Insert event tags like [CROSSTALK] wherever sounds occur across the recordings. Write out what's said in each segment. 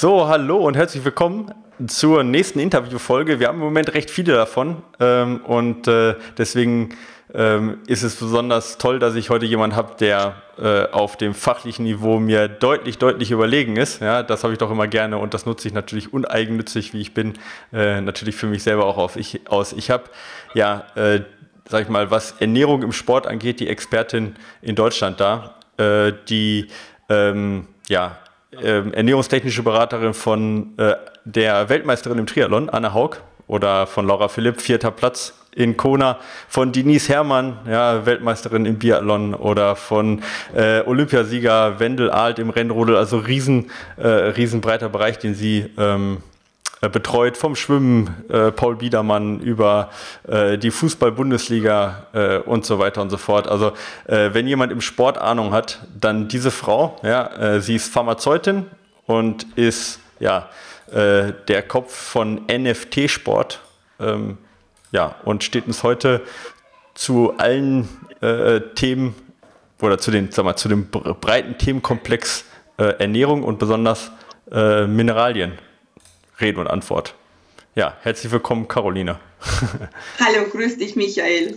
So, hallo und herzlich willkommen zur nächsten Interviewfolge. Wir haben im Moment recht viele davon ähm, und äh, deswegen ähm, ist es besonders toll, dass ich heute jemanden habe, der äh, auf dem fachlichen Niveau mir deutlich, deutlich überlegen ist. Ja, das habe ich doch immer gerne und das nutze ich natürlich uneigennützig, wie ich bin, äh, natürlich für mich selber auch auf ich, aus. Ich habe ja, äh, sag ich mal, was Ernährung im Sport angeht, die Expertin in Deutschland da, äh, die ähm, ja äh, ernährungstechnische Beraterin von äh, der Weltmeisterin im Triathlon, Anne Haug, oder von Laura Philipp, vierter Platz in Kona, von Denise Herrmann, ja, Weltmeisterin im Biathlon, oder von äh, Olympiasieger Wendel Alt im Rennrodel, also riesen, äh, riesenbreiter Bereich, den sie ähm, äh, betreut vom Schwimmen, äh, Paul Biedermann über äh, die Fußball-Bundesliga äh, und so weiter und so fort. Also äh, wenn jemand im Sport Ahnung hat, dann diese Frau. Ja, äh, sie ist Pharmazeutin und ist ja der Kopf von NFT Sport. Ähm, ja und steht uns heute zu allen Themen oder zu den, sag mal, zu dem breiten Themenkomplex Ernährung und besonders Mineralien Rede und Antwort. Ja, herzlich willkommen, Caroline. [LAUGHS] Hallo, grüß dich, Michael.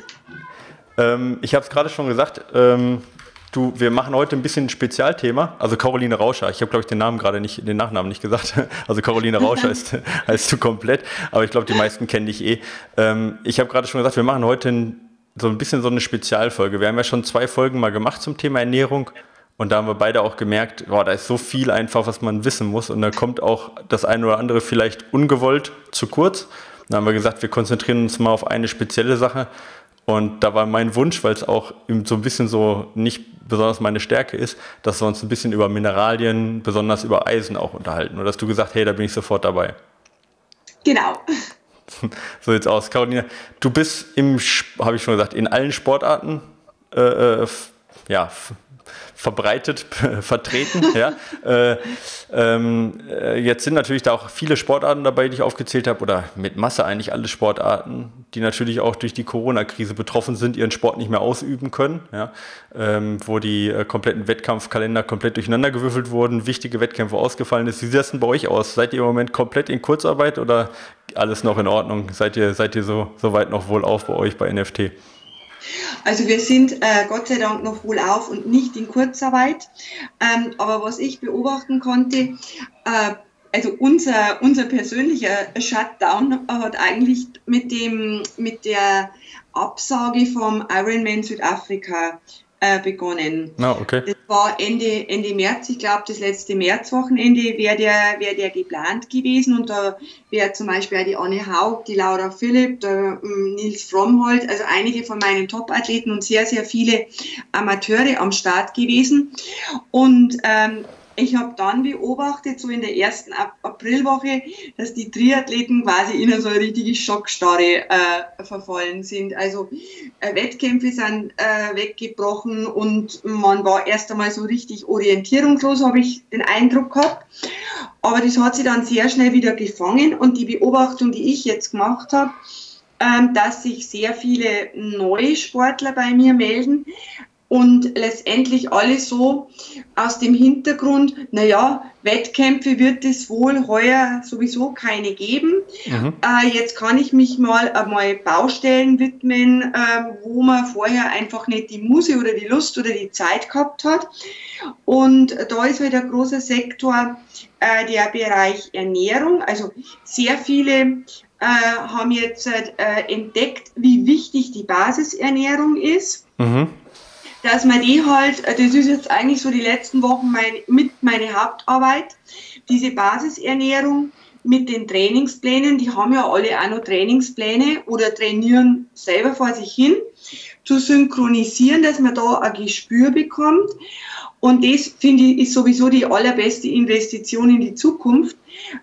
Ähm, ich habe es gerade schon gesagt, ähm, du, wir machen heute ein bisschen ein Spezialthema. Also Caroline Rauscher. Ich habe, glaube ich, den Namen gerade nicht, den Nachnamen nicht gesagt. [LAUGHS] Also Caroline Rauscher ist, [LAUGHS] heißt du komplett. Aber ich glaube, die meisten kennen dich eh. Ähm, ich habe gerade schon gesagt, wir machen heute ein, so ein bisschen so eine Spezialfolge. Wir haben ja schon zwei Folgen mal gemacht zum Thema Ernährung. Und da haben wir beide auch gemerkt, boah, da ist so viel einfach, was man wissen muss. Und da kommt auch das eine oder andere vielleicht ungewollt zu kurz. Dann haben wir gesagt, wir konzentrieren uns mal auf eine spezielle Sache. Und da war mein Wunsch, weil es auch so ein bisschen so nicht besonders meine Stärke ist, dass wir uns ein bisschen über Mineralien, besonders über Eisen auch unterhalten. Und dass du gesagt, hey, da bin ich sofort dabei. Genau. [LAUGHS] So sieht's aus. Caroline, du bist im, habe ich schon gesagt, in allen Sportarten äh, äh ja, verbreitet, [LAUGHS] vertreten. ja. Äh, ähm, äh, jetzt sind natürlich da auch viele Sportarten dabei, die ich aufgezählt habe, oder mit Masse eigentlich alle Sportarten, die natürlich auch durch die Corona-Krise betroffen sind, ihren Sport nicht mehr ausüben können, ja. Ähm, wo die äh, kompletten Wettkampfkalender komplett durcheinander gewürfelt wurden, wichtige Wettkämpfe ausgefallen ist. Wie sieht das denn bei euch aus? Seid ihr im Moment komplett in Kurzarbeit oder alles noch in Ordnung? Seid ihr, seid ihr so, so weit noch wohl auf bei euch bei NFT? Also wir sind äh, Gott sei Dank noch wohl auf und nicht in Kurzarbeit. Ähm, aber was ich beobachten konnte, äh, also unser, unser persönlicher Shutdown hat eigentlich mit, dem, mit der Absage vom Ironman Südafrika äh, begonnen. Ah, okay. Das war Ende, Ende März, ich glaube das letzte Märzwochenende wäre der, wär der geplant gewesen und da wäre zum Beispiel auch die Anne Haug, die Laura Philipp, der ähm, Nils Frommholt, also einige von meinen Top-Athleten und sehr, sehr viele Amateure am Start gewesen. Und ähm, ich habe dann beobachtet, so in der ersten Aprilwoche, dass die Triathleten quasi in so eine richtige Schockstarre äh, verfallen sind. Also äh, Wettkämpfe sind äh, weggebrochen und man war erst einmal so richtig orientierungslos, habe ich den Eindruck gehabt. Aber das hat sich dann sehr schnell wieder gefangen und die Beobachtung, die ich jetzt gemacht habe, ähm, dass sich sehr viele neue Sportler bei mir melden, und letztendlich alles so aus dem Hintergrund, naja, Wettkämpfe wird es wohl heuer sowieso keine geben. Mhm. Äh, jetzt kann ich mich mal einmal Baustellen widmen, äh, wo man vorher einfach nicht die Muse oder die Lust oder die Zeit gehabt hat. Und da ist halt ein großer Sektor äh, der Bereich Ernährung. Also sehr viele äh, haben jetzt äh, entdeckt, wie wichtig die Basisernährung ist. Mhm dass man die halt, äh, das ist jetzt eigentlich so die letzten Wochen mein, mit meine Hauptarbeit, diese Basisernährung mit den Trainingsplänen, die haben ja alle auch noch Trainingspläne oder trainieren selber vor sich hin, zu synchronisieren, dass man da ein Gespür bekommt. Und das finde ich ist sowieso die allerbeste Investition in die Zukunft.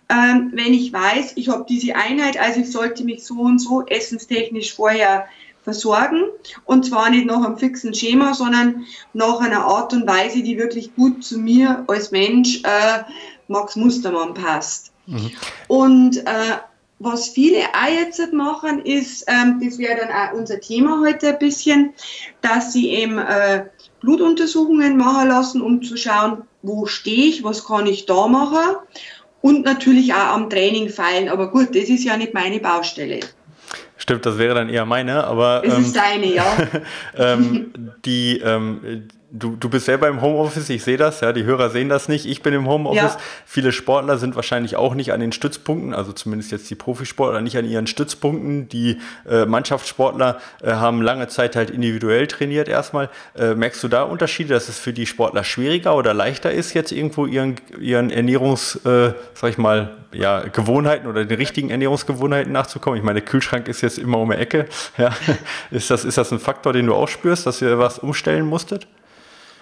Ähm, wenn ich weiß, ich habe diese Einheit, also ich sollte mich so und so essenstechnisch vorher versorgen und zwar nicht nach einem fixen Schema, sondern nach einer Art und Weise, die wirklich gut zu mir als Mensch, äh, Max Mustermann passt. Mhm. Und äh, was viele auch jetzt machen, ist, ähm, das wäre dann auch unser Thema heute ein bisschen, dass sie eben äh, Blutuntersuchungen machen lassen, um zu schauen, wo stehe ich, was kann ich da machen und natürlich auch am Training feilen. Aber gut, das ist ja nicht meine Baustelle. Stimmt, das wäre dann eher meine, aber. Es ähm, ist deine, ja. [LAUGHS] ähm, die, ähm, du, du bist selber im Homeoffice, ich sehe das, ja, die Hörer sehen das nicht. Ich bin im Homeoffice. Ja. Viele Sportler sind wahrscheinlich auch nicht an den Stützpunkten, also zumindest jetzt die Profisportler nicht an ihren Stützpunkten. Die äh, Mannschaftssportler äh, haben lange Zeit halt individuell trainiert erstmal. Äh, merkst du da Unterschiede, dass es für die Sportler schwieriger oder leichter ist, jetzt irgendwo ihren, ihren Ernährungs, äh, sag ich mal, ja, Gewohnheiten oder den richtigen Ernährungsgewohnheiten nachzukommen? Ich meine, der Kühlschrank ist jetzt immer um die Ecke. Ja. [LAUGHS] Ist, das, ist das ein Faktor, den du auch spürst, dass ihr was umstellen musstet?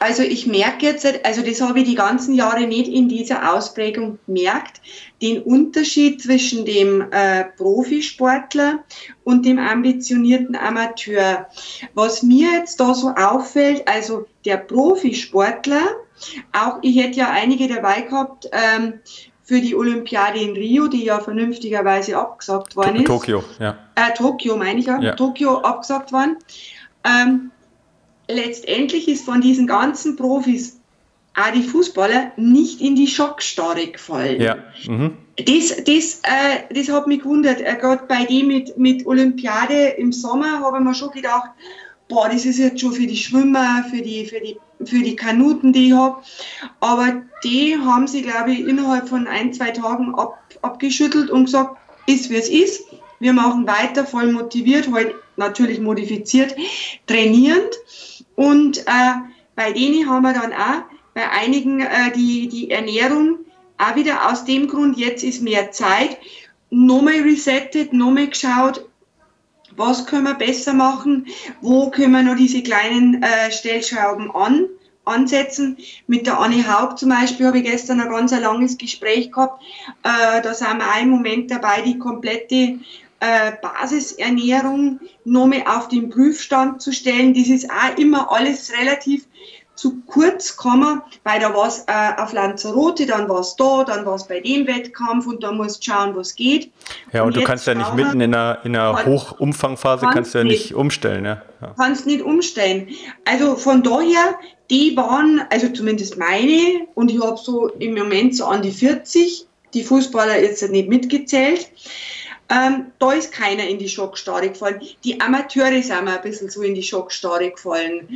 Also ich merke jetzt, also das habe ich die ganzen Jahre nicht in dieser Ausprägung gemerkt, den Unterschied zwischen dem äh, Profisportler und dem ambitionierten Amateur. Was mir jetzt da so auffällt, also der Profisportler, auch ich hätte ja einige dabei gehabt ähm, für die Olympiade in Rio, die ja vernünftigerweise abgesagt worden ist. Tokio, ja. Äh, Tokio meine ich ja, ja. Tokio abgesagt worden. Ähm, letztendlich ist von diesen ganzen Profis auch die Fußballer nicht in die Schockstarre gefallen. Ja. Mhm. Das, das, äh, das hat mich gewundert. Äh, Gerade bei dem mit, mit Olympiade im Sommer habe ich mir schon gedacht, boah, das ist jetzt schon für die Schwimmer, für die, für die, für die Kanuten, die ich habe. Aber die haben sie, glaube ich, innerhalb von ein, zwei Tagen ab, abgeschüttelt und gesagt, ist wie es ist. Wir machen weiter, voll motiviert, heute natürlich modifiziert, trainierend. Und äh, bei denen haben wir dann auch bei einigen äh, die, die Ernährung auch wieder aus dem Grund, jetzt ist mehr Zeit, nochmal resettet, nochmal geschaut, was können wir besser machen, wo können wir noch diese kleinen äh, Stellschrauben an, ansetzen. Mit der Anne Haug zum Beispiel habe ich gestern ein ganz ein langes Gespräch gehabt. Äh, da sind wir auch im Moment dabei, die komplette äh, Basisernährung nochmal auf den Prüfstand zu stellen. Das ist auch immer alles relativ zu kurz gekommen, weil da war es äh, auf Lanzarote, dann war es da, dann war es bei dem Wettkampf und da musst du schauen, was geht. Ja, und, und du kannst ja nicht mitten in einer, in einer Hochumfangphase kannst, kannst du ja nicht, nicht umstellen. Ja. ja. Kannst nicht umstellen. Also von daher, die waren, also zumindest meine, und ich habe so im Moment so an die 40, die Fußballer jetzt nicht mitgezählt, ähm, da ist keiner in die Schockstarre gefallen. Die Amateure sind mir ein bisschen so in die Schockstarre gefallen.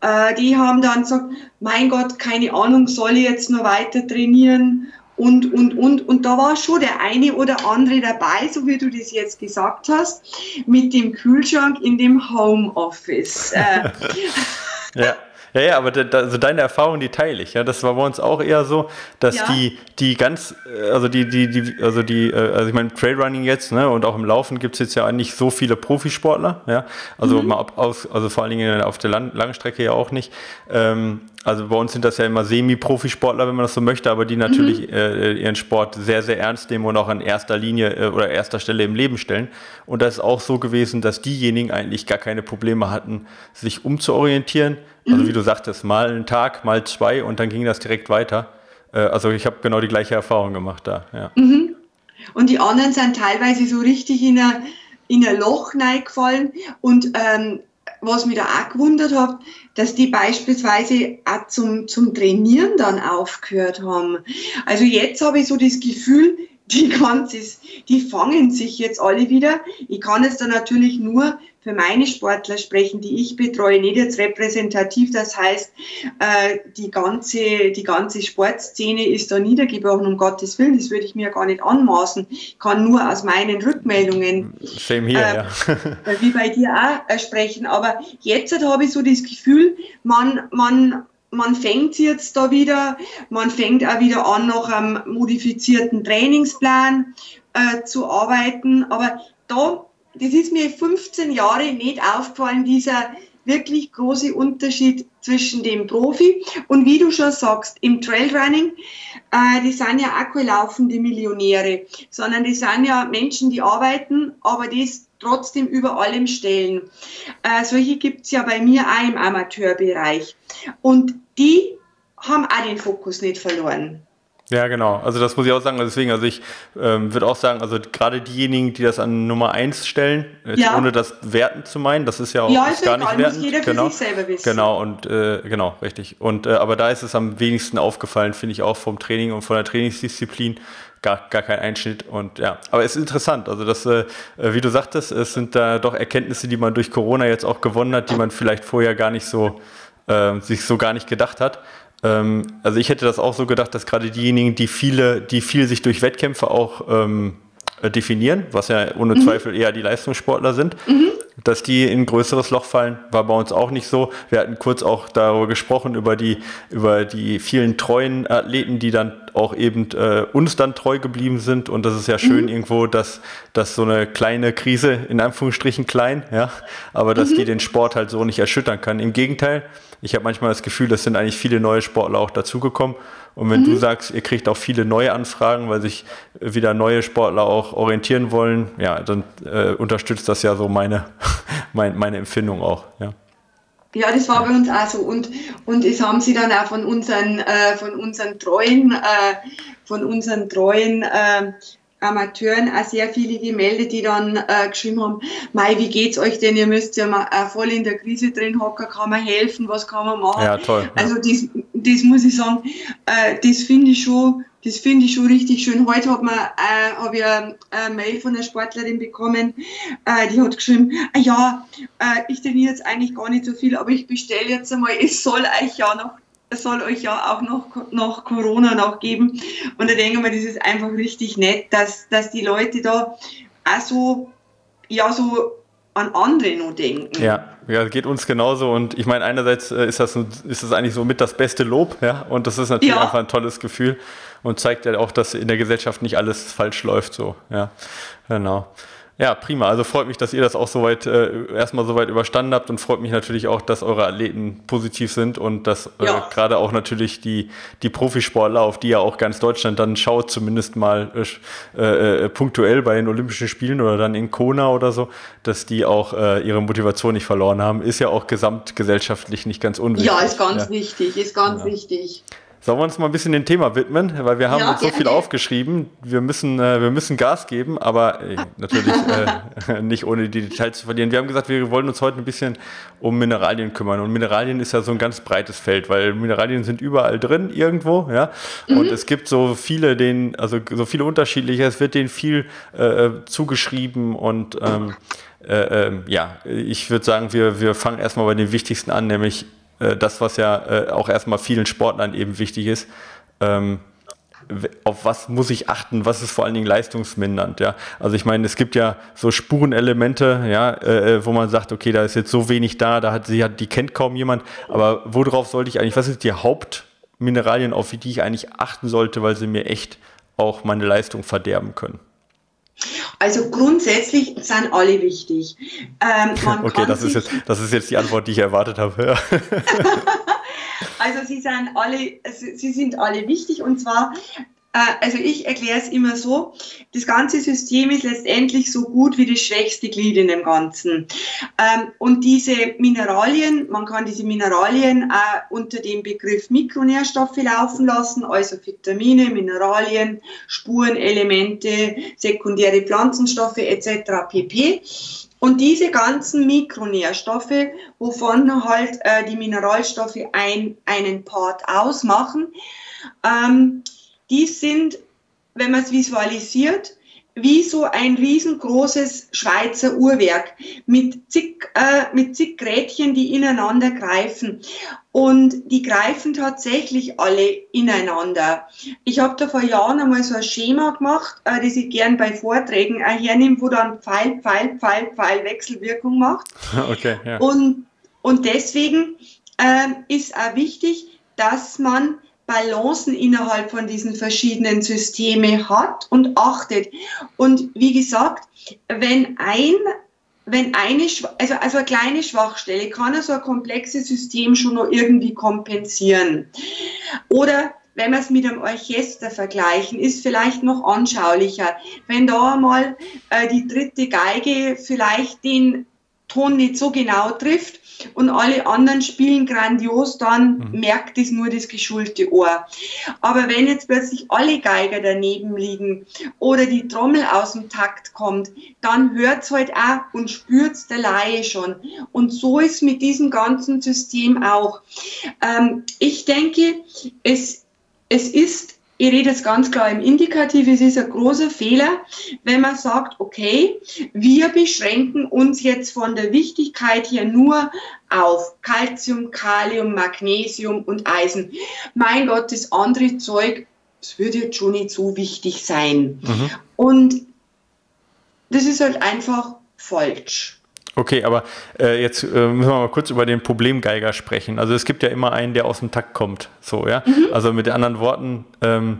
Äh, die haben dann gesagt, mein Gott, keine Ahnung, soll ich jetzt noch weiter trainieren? Und, und, und, und da war schon der eine oder andere dabei, so wie du das jetzt gesagt hast, mit dem Kühlschrank in dem Homeoffice. Äh, [LAUGHS] ja. Ja, ja, aber da, also deine Erfahrung, die teile ich. Ja, das war bei uns auch eher so, dass ja. die, die ganz, äh, also die, die, die, also die, äh, also ich meine, Trailrunning jetzt, ne, und auch im Laufen gibt es jetzt ja nicht so viele Profisportler, ja. Also mhm. mal ab, aus, also vor allen Dingen auf der Lang Langstrecke ja auch nicht. Ähm, also bei uns sind das ja immer Semi-Profisportler, wenn man das so möchte, aber die natürlich mhm. äh, ihren Sport sehr, sehr ernst nehmen und auch an erster Linie äh, oder erster Stelle im Leben stellen. Und das ist auch so gewesen, dass diejenigen eigentlich gar keine Probleme hatten, sich umzuorientieren. Also mhm. Also wie du sagtest, mal einen Tag, mal zwei und dann ging das direkt weiter. Äh, also ich habe genau die gleiche Erfahrung gemacht da. Ja. Mhm. Und die anderen sind teilweise so richtig in ein, in ein Loch reingefallen und ähm, was mich da auch gewundert hat, dass die beispielsweise auch zum, zum Trainieren dann aufgehört haben. Also jetzt habe ich so das Gefühl, die [LAUGHS] ganzes, die fangen sich jetzt alle wieder. Ich kann jetzt da natürlich nur für meine Sportler sprechen, die ich betreue, nicht jetzt repräsentativ. Das heißt, äh, die ganze, die ganze Sportszene ist da niedergebrochen, um Gottes Willen. Das würde ich mir gar nicht anmaßen. Ich kann nur aus meinen Rückmeldungen, Same here, äh, ja. [LAUGHS] wie bei dir auch, äh, sprechen. Aber jetzt habe ich so das Gefühl, man, man, man fängt jetzt da wieder, man fängt auch wieder an, nach einem modifizierten Trainingsplan äh, zu arbeiten. Aber da das ist mir 15 Jahre nicht aufgefallen, dieser, wirklich große Unterschied zwischen dem Profi und wie du schon sagst, im Trailrunning, äh, die sind ja auch keine laufende Millionäre, sondern die sind ja Menschen, die arbeiten, aber das trotzdem über allem stellen. Äh, solche gibt's ja bei mir auch im Amateurbereich. Und die haben auch den Fokus nicht verloren. Ja, genau. Also das muss ich auch sagen. Also deswegen, also ich ähm, würde auch sagen, also gerade diejenigen, die das an Nummer eins stellen, ja. ohne das werten zu meinen, das ist ja auch ja, ist gar egal, nicht wertend. Muss jeder für genau. sich selber wissen. Genau und äh, genau richtig. Und äh, aber da ist es am wenigsten aufgefallen, finde ich auch vom Training und von der Trainingsdisziplin gar, gar kein Einschnitt und ja, aber es ist interessant. Also das, äh, wie du sagtest, es sind da doch Erkenntnisse, die man durch Corona jetzt auch gewonnen hat, die man vielleicht vorher gar nicht so äh, sich so gar nicht gedacht hat. Ähm, also ich hätte das auch so gedacht, dass gerade diejenigen, die viele, die viel sich durch Wettkämpfe auch ähm, äh, definieren, was ja ohne mhm. Zweifel eher die Leistungssportler sind, mhm. dass die in ein größeres Loch fallen, war bei uns auch nicht so. Wir hatten kurz auch darüber gesprochen, über die, über die vielen treuen Athleten, die dann auch eben äh, uns dann treu geblieben sind. Und das ist ja schön mhm. irgendwo, dass, dass so eine kleine Krise, in Anführungsstrichen klein, ja, aber dass die mhm. den Sport halt so nicht erschüttern kann. Im Gegenteil, ich habe manchmal das Gefühl, es sind eigentlich viele neue Sportler auch dazugekommen. Und wenn mhm. du sagst, ihr kriegt auch viele neue Anfragen, weil sich wieder neue Sportler auch orientieren wollen, ja, dann äh, unterstützt das ja so meine, [LAUGHS] mein, meine Empfindung auch. Ja. Ja, das war bei uns auch so. Und, und es haben sie dann auch von unseren, äh, von unseren treuen, äh, von unseren treuen äh, Amateuren auch sehr viele gemeldet, die dann äh, geschrieben haben, Mai, wie geht's euch denn? Ihr müsst ja mal äh, voll in der Krise drin hocken, kann man helfen, was kann man machen? Ja, toll. Also das, das muss ich sagen, äh, das finde ich schon, das finde ich schon richtig schön. Heute hat man, äh, habe ich eine, eine Mail von einer Sportlerin bekommen, äh, die hat geschrieben, ah, ja, äh, ich trainiere jetzt eigentlich gar nicht so viel, aber ich bestelle jetzt einmal, es soll euch ja noch es soll euch ja auch noch, noch Corona noch geben. Und da denke ich mir, das ist einfach richtig nett, dass, dass die Leute da auch so, ja, so an andere nur denken. Ja, ja, geht uns genauso. Und ich meine, einerseits äh, ist das, ist das eigentlich so mit das beste Lob, ja. Und das ist natürlich ja. einfach ein tolles Gefühl und zeigt ja auch, dass in der Gesellschaft nicht alles falsch läuft, so, ja. Genau. Ja, prima. Also freut mich, dass ihr das auch soweit äh, erstmal soweit überstanden habt und freut mich natürlich auch, dass eure Athleten positiv sind und dass äh, ja. gerade auch natürlich die, die Profisportler, auf die ja auch ganz Deutschland dann schaut, zumindest mal äh, äh, punktuell bei den Olympischen Spielen oder dann in Kona oder so, dass die auch äh, ihre Motivation nicht verloren haben, ist ja auch gesamtgesellschaftlich nicht ganz unwichtig. Ja, ist ganz ja. wichtig, ist ganz ja. wichtig. Sollen wir uns mal ein bisschen dem Thema widmen? Weil wir haben ja, uns so viel aufgeschrieben. Wir müssen, äh, wir müssen Gas geben, aber äh, natürlich äh, [LAUGHS] nicht ohne die Details zu verlieren. Wir haben gesagt, wir wollen uns heute ein bisschen um Mineralien kümmern. Und Mineralien ist ja so ein ganz breites Feld, weil Mineralien sind überall drin irgendwo, ja. Mhm. Und es gibt so viele, denen, also so viele unterschiedliche, es wird denen viel äh, zugeschrieben und ähm, äh, ähm, ja, ich würde sagen, wir, wir fangen erstmal bei den wichtigsten an, nämlich äh, das, was ja äh, auch erstmal vielen Sportlern eben wichtig ist. Ähm, auf was muss ich achten, was ist vor allen Dingen leistungsmindernd, ja. Also ich meine, es gibt ja so Spurenelemente, ja, äh, äh, wo man sagt, okay, da ist jetzt so wenig da, da hat sie hat, die kennt kaum jemand, aber worauf sollte ich eigentlich, was sind die Hauptmineralien, auf die ich eigentlich achten sollte, weil sie mir echt auch meine Leistung verderben können? Also grundsätzlich sind alle wichtig. Ähm, [LAUGHS] okay, das ist, jetzt, das ist jetzt die Antwort, die ich erwartet habe. [LAUGHS] also sie sind alle, sie sind alle wichtig und zwar also ich erkläre es immer so, das ganze System ist letztendlich so gut wie das schwächste Glied in dem Ganzen. Ähm, und diese Mineralien, man kann diese Mineralien unter dem Begriff Mikronährstoffe laufen lassen, also Vitamine, Mineralien, Spurenelemente, sekundäre Pflanzenstoffe etc. pp. Und diese ganzen Mikronährstoffe, wovon halt äh, die Mineralstoffe ein, einen Part ausmachen, ähm, die sind, wenn man es visualisiert, wie so ein riesengroßes Schweizer Uhrwerk mit zig, äh, mit zig Grätchen, die ineinander greifen. Und die greifen tatsächlich alle ineinander. Ich habe da vor Jahren einmal so ein Schema gemacht, äh, das ich gern bei Vorträgen auch hernehme, wo dann Pfeil, Pfeil, Pfeil, Pfeil Wechselwirkung macht. [LAUGHS] Okay, ja. und, und deswegen äh, ist auch wichtig, dass man Balancen innerhalb von diesen verschiedenen Systeme hat und achtet. Und wie gesagt, wenn ein wenn eine, also, also eine kleine Schwachstelle kann so ein komplexes System schon noch irgendwie kompensieren. Oder wenn wir es mit einem Orchester vergleichen, ist vielleicht noch anschaulicher. Wenn da einmal äh, die dritte Geige vielleicht den Ton nicht so genau trifft und alle anderen spielen grandios, dann mhm. merkt es nur das geschulte Ohr. Aber wenn jetzt plötzlich alle Geiger daneben liegen oder die Trommel aus dem Takt kommt, dann hört es halt auch und spürt es der Laie schon. Und so ist mit diesem ganzen System auch. Ähm, ich denke, es, es ist ich rede jetzt ganz klar im Indikativ, es ist ein großer Fehler, wenn man sagt, okay, wir beschränken uns jetzt von der Wichtigkeit hier nur auf Calcium, Kalium, Magnesium und Eisen. Mein Gott, das andere Zeug, das wird jetzt schon nicht so wichtig sein. Mhm. Und das ist halt einfach falsch. Okay, aber äh, jetzt äh, müssen wir mal kurz über den Problemgeiger sprechen. Also es gibt ja immer einen, der aus dem Takt kommt. So, ja. Mhm. Also mit anderen Worten, ähm,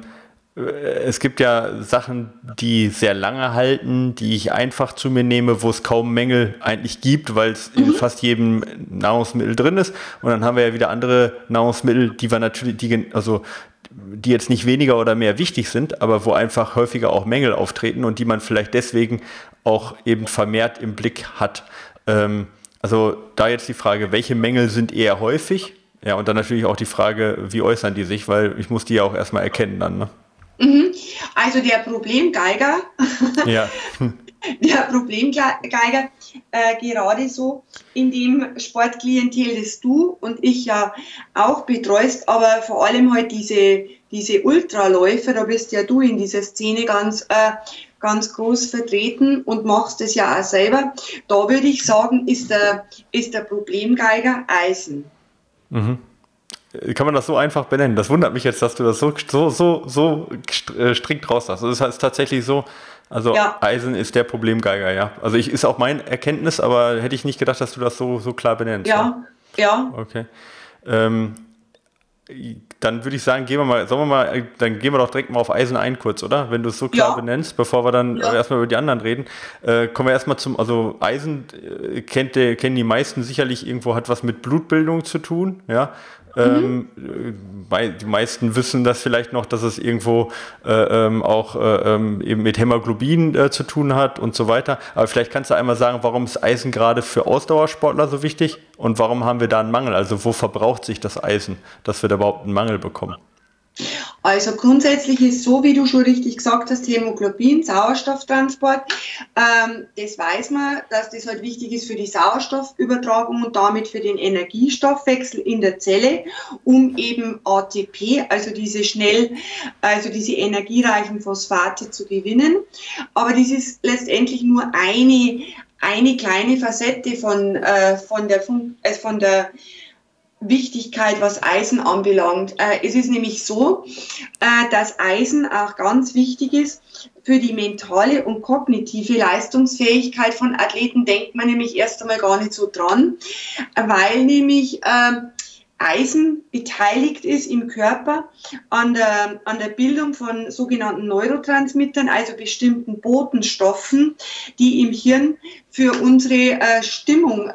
äh, es gibt ja Sachen, die sehr lange halten, die ich einfach zu mir nehme, wo es kaum Mängel eigentlich gibt, weil es mhm. in fast jedem Nahrungsmittel drin ist. Und dann haben wir ja wieder andere Nahrungsmittel, die wir natürlich, die, also die jetzt nicht weniger oder mehr wichtig sind, aber wo einfach häufiger auch Mängel auftreten und die man vielleicht deswegen auch eben vermehrt im Blick hat. Ähm, also da jetzt die Frage, welche Mängel sind eher häufig? Ja, und dann natürlich auch die Frage, wie äußern die sich, weil ich muss die ja auch erstmal erkennen dann. Ne? Mhm. Also der Problemgeiger, [LAUGHS] ja. [LAUGHS] der Problemgeiger, äh, gerade so in dem Sportklientel, das du und ich ja auch betreust, aber vor allem halt diese, diese Ultraläufer, da bist ja du in dieser Szene ganz äh, ganz groß vertreten und machst es ja auch selber. Da würde ich sagen, ist der, ist der Problemgeiger Eisen. Mhm. Kann man das so einfach benennen? Das wundert mich jetzt, dass du das so, so, so, so äh, strikt raus hast. Also das heißt tatsächlich so, also ja. Eisen ist der Problemgeiger, ja. Also ich ist auch mein Erkenntnis, aber hätte ich nicht gedacht, dass du das so, so klar benennst. Ja, ja. ja. Okay. Ähm, dann würde ich sagen, gehen wir mal, sollen wir mal, dann gehen wir doch direkt mal auf Eisen ein kurz, oder? Wenn du es so klar ja. benennst, bevor wir dann ja. erstmal über die anderen reden. Äh, kommen wir erstmal zum, also Eisen äh, kennt der, kennen die meisten sicherlich irgendwo, hat was mit Blutbildung zu tun, ja. Mhm. Ähm, die meisten wissen das vielleicht noch, dass es irgendwo äh, ähm, auch äh, ähm, eben mit Hämoglobin äh, zu tun hat und so weiter. Aber vielleicht kannst du einmal sagen, warum ist Eisen gerade für Ausdauersportler so wichtig und warum haben wir da einen Mangel? Also wo verbraucht sich das Eisen, dass wir da überhaupt einen Mangel bekommen? Also grundsätzlich ist so, wie du schon richtig gesagt hast, Hämoglobin, Sauerstofftransport, ähm, das weiß man, dass das halt wichtig ist für die Sauerstoffübertragung und damit für den Energiestoffwechsel in der Zelle, um eben ATP, also diese schnell, also diese energiereichen Phosphate zu gewinnen. Aber das ist letztendlich nur eine, eine kleine Facette von, äh, von der, äh, von der Wichtigkeit, was Eisen anbelangt. Äh, es ist nämlich so, äh, dass Eisen auch ganz wichtig ist für die mentale und kognitive Leistungsfähigkeit von Athleten, denkt man nämlich erst einmal gar nicht so dran, weil nämlich äh, Eisen beteiligt ist im Körper an der, an der Bildung von sogenannten Neurotransmittern, also bestimmten Botenstoffen, die im Hirn für unsere äh, Stimmung,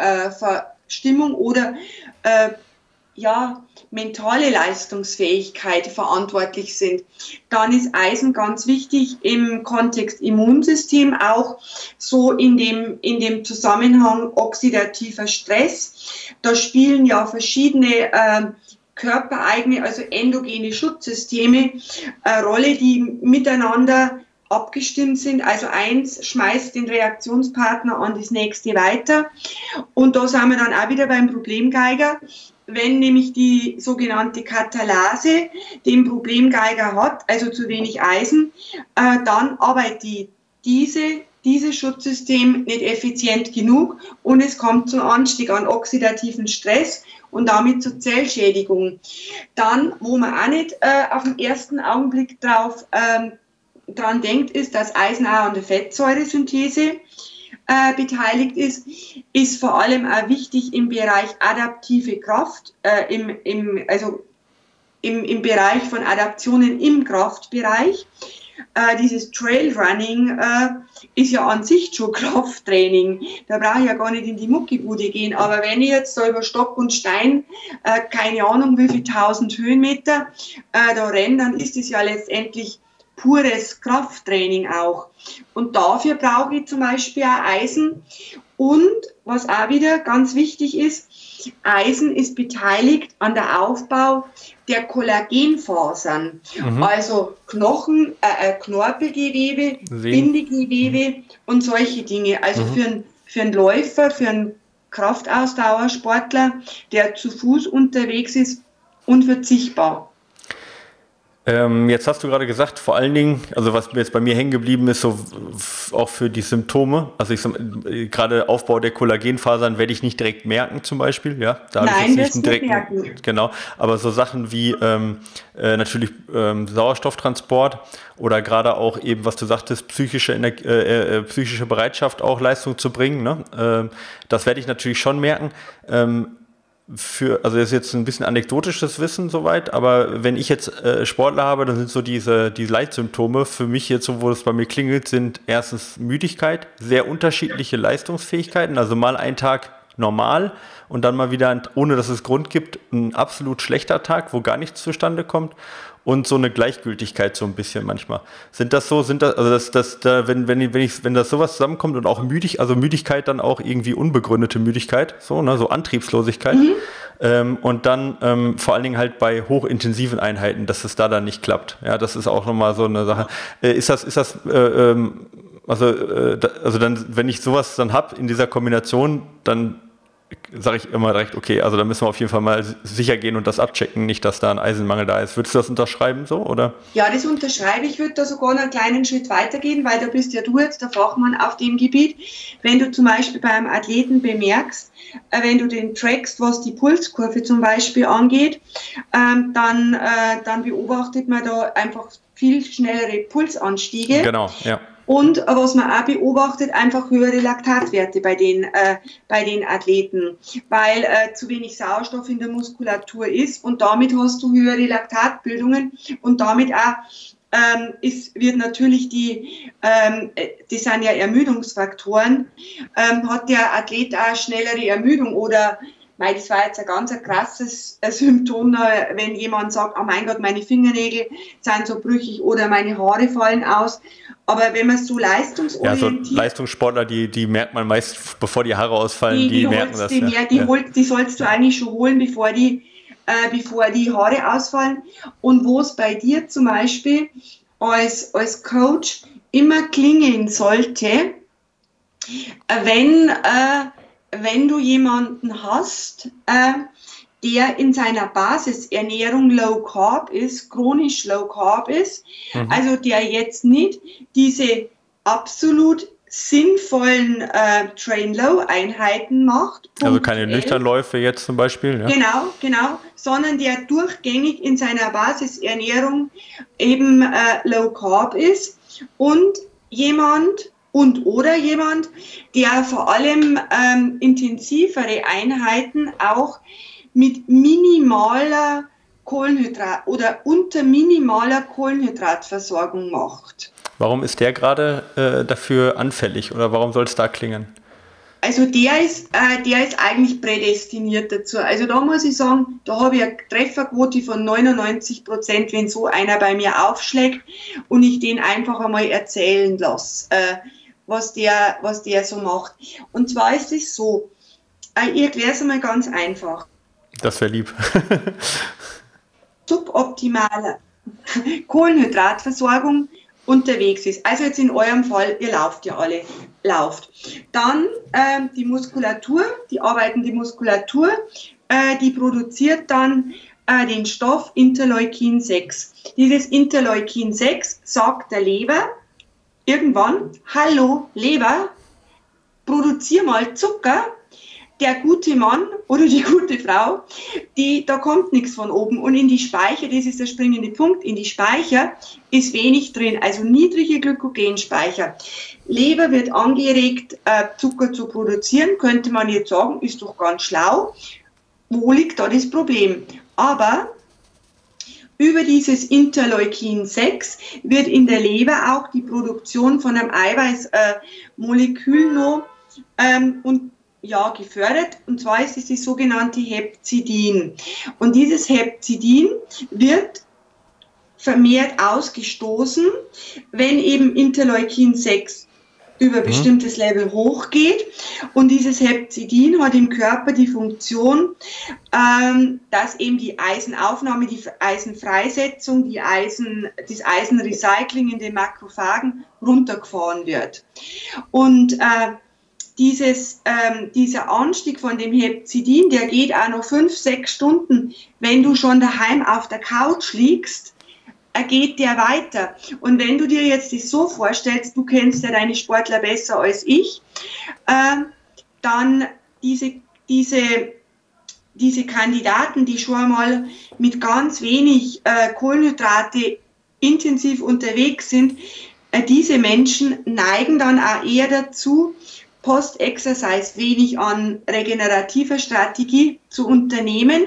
Stimmung oder ja, mentale Leistungsfähigkeit verantwortlich sind. Dann ist Eisen ganz wichtig im Kontext Immunsystem, auch so in dem, in dem Zusammenhang oxidativer Stress. Da spielen ja verschiedene äh, körpereigene, also endogene Schutzsysteme eine Rolle, die miteinander abgestimmt sind. Also eins schmeißt den Reaktionspartner an das nächste weiter. Und da sind wir dann auch wieder beim Problemgeiger wenn nämlich die sogenannte Katalase den Problemgeiger hat, also zu wenig Eisen, äh, dann arbeitet die, diese, dieses Schutzsystem nicht effizient genug und es kommt zum Anstieg an oxidativen Stress und damit zur Zellschädigung. Dann, wo man auch nicht äh, auf den ersten Augenblick drauf ähm, dran denkt, ist, dass Eisen auch an der Fettsäuresynthese äh, beteiligt ist, ist vor allem auch wichtig im Bereich adaptive Kraft, äh, im, im, also im, im Bereich von Adaptionen im Kraftbereich. äh, dieses Trailrunning äh, ist ja an sich schon [LAUGHS] Krafttraining. Da brauche ich ja gar nicht in die Muckibude gehen. Aber wenn ich jetzt da über Stock und Stein, äh, keine Ahnung wie viel tausend Höhenmeter äh, da renne, dann ist es ja letztendlich pures Krafttraining auch. Und dafür brauche ich zum Beispiel auch Eisen. Und was auch wieder ganz wichtig ist, Eisen ist beteiligt an der Aufbau der Kollagenfasern, mhm. also Knochen, äh, äh Knorpelgewebe, Bindegewebe und solche Dinge. Also mhm. für, einen, für einen Läufer, für einen Kraftausdauersportler, der zu Fuß unterwegs ist, unverzichtbar. Ähm, jetzt hast du gerade gesagt, vor allen Dingen, also was jetzt bei mir hängen geblieben ist, so auch für die Symptome, also ich gerade Aufbau der Kollagenfasern werde ich nicht direkt merken, zum Beispiel, ja. Da Nein, das nicht direkt merken. Genau, aber so Sachen wie ähm, äh, natürlich ähm, Sauerstofftransport oder gerade auch eben, was du sagtest, psychische, äh, äh, psychische Bereitschaft auch Leistung zu bringen, ne? Ähm, das werde ich natürlich schon merken. Für, also das ist jetzt ein bisschen anekdotisches Wissen soweit, aber wenn ich jetzt äh, Sportler habe, dann sind so diese, die Leitsymptome für mich jetzt, so wo es bei mir klingelt, sind erstens Müdigkeit, sehr unterschiedliche Leistungsfähigkeiten, also mal ein Tag normal und dann mal wieder, ohne dass es Grund gibt, ein absolut schlechter Tag, wo gar nichts zustande kommt und so eine Gleichgültigkeit so ein bisschen manchmal. Sind das so, sind das, also das, das, da, wenn, wenn, wenn, ich, wenn das sowas zusammenkommt und auch müdig, also Müdigkeit dann auch irgendwie unbegründete Müdigkeit, so, ne, so Antriebslosigkeit. Mhm. Ähm, und dann ähm, vor allen Dingen halt bei hochintensiven Einheiten, dass es da dann nicht klappt. Ja, das ist auch nochmal so eine Sache. Äh, ist das, ist das, äh, ähm, also, äh, da, also dann, wenn ich sowas dann hab in dieser Kombination, dann sage ich immer direkt, okay, also da müssen wir auf jeden Fall mal sicher gehen und das abchecken, nicht, dass da ein Eisenmangel da ist. Würdest du das unterschreiben so, oder? Ja, das unterschreibe ich. würde da sogar einen kleinen Schritt weitergehen, weil da bist ja du jetzt der Fachmann auf dem Gebiet. Wenn du zum Beispiel beim Athleten bemerkst, äh, wenn du den trackst, was die Pulskurve zum Beispiel angeht, ähm, dann, äh, dann beobachtet man da einfach viel schnellere Pulsanstiege. Genau, ja. Und äh, was man auch beobachtet, einfach höhere Laktatwerte bei den, äh, bei den Athleten, weil äh, zu wenig Sauerstoff in der Muskulatur ist und damit hast du höhere Laktatbildungen und damit auch ähm, ist, wird natürlich die, ähm, die sind ja Ermüdungsfaktoren, ähm, hat der Athlet auch schnellere Ermüdung oder weil das war jetzt ein ganz krasses äh, Symptom, wenn jemand sagt, oh mein Gott, meine Fingernägel sind so brüchig oder meine Haare fallen aus. Aber wenn man so leistungsorientiert... Ja, so Leistungssportler, die, die merkt man meist, bevor die Haare ausfallen, die, die, die merken das. Die, ja. die, ja. Holt, die sollst du eigentlich schon holen, bevor die, äh, bevor die Haare ausfallen. Und wo es bei dir zum Beispiel als, als Coach immer klingeln sollte, äh, wenn, äh, wenn du jemanden hast, äh, der in seiner Basisernährung Low Carb ist, chronisch Low Carb ist, mhm. also der jetzt nicht diese absolut sinnvollen äh, Train-Low-Einheiten macht. Also keine Nüchternläufe jetzt zum Beispiel. Ja. Genau, genau, sondern der durchgängig in seiner Basisernährung eben äh, Low Carb ist und jemand und oder jemand, der vor allem ähm, intensivere Einheiten auch mit minimaler Kohlenhydrat oder unter minimaler Kohlenhydratversorgung macht. Warum ist der gerade äh, dafür anfällig oder warum soll es da klingen? Also der ist, äh, der ist eigentlich prädestiniert dazu. Also da muss ich sagen, da habe ich eine Trefferquote von 99 Prozent, wenn so einer bei mir aufschlägt und ich den einfach einmal erzählen lasse, äh, was, der, was der so macht. Und zwar ist es so, äh, ich erkläre es einmal ganz einfach. Das wäre lieb. [LAUGHS] suboptimale [LAUGHS] Kohlenhydratversorgung unterwegs ist. Also jetzt in eurem Fall, ihr lauft ja alle, lauft. Dann äh, die Muskulatur, die arbeitende Muskulatur, äh, die produziert dann äh, den Stoff Interleukin 6. Dieses Interleukin 6 sagt der Leber irgendwann, hallo Leber, produzier mal Zucker, der gute Mann oder die gute Frau, die, da kommt nichts von oben. Und in die Speicher, das ist der springende Punkt, in die Speicher ist wenig drin, also niedrige Glykogenspeicher. Leber wird angeregt, äh, Zucker zu produzieren, könnte man jetzt sagen, ist doch ganz schlau. Wo liegt da das Problem? Aber über dieses Interleukin 6 wird in der Leber auch die Produktion von einem Eiweißmolekül äh, noch ähm, und ja, gefördert. Und zwar ist es die sogenannte Hepzidin. Und dieses Hepzidin wird vermehrt ausgestoßen, wenn eben Interleukin 6 über mhm. bestimmtes Level hochgeht. Und dieses Hepzidin hat im Körper die Funktion, ähm, dass eben die Eisenaufnahme, die Eisenfreisetzung, die Eisen, das Eisenrecycling in den Makrophagen runtergefahren wird. Und äh, dieses, ähm, dieser Anstieg von dem Hepzidin, der geht auch noch fünf, sechs Stunden, wenn du schon daheim auf der Couch liegst geht der weiter. Und wenn du dir jetzt das so vorstellst, du kennst ja deine Sportler besser als ich, äh, dann diese, diese, diese Kandidaten, die schon mal mit ganz wenig äh, Kohlenhydrate intensiv unterwegs sind, äh, diese Menschen neigen dann auch eher dazu, Post-Exercise wenig an regenerativer Strategie zu unternehmen.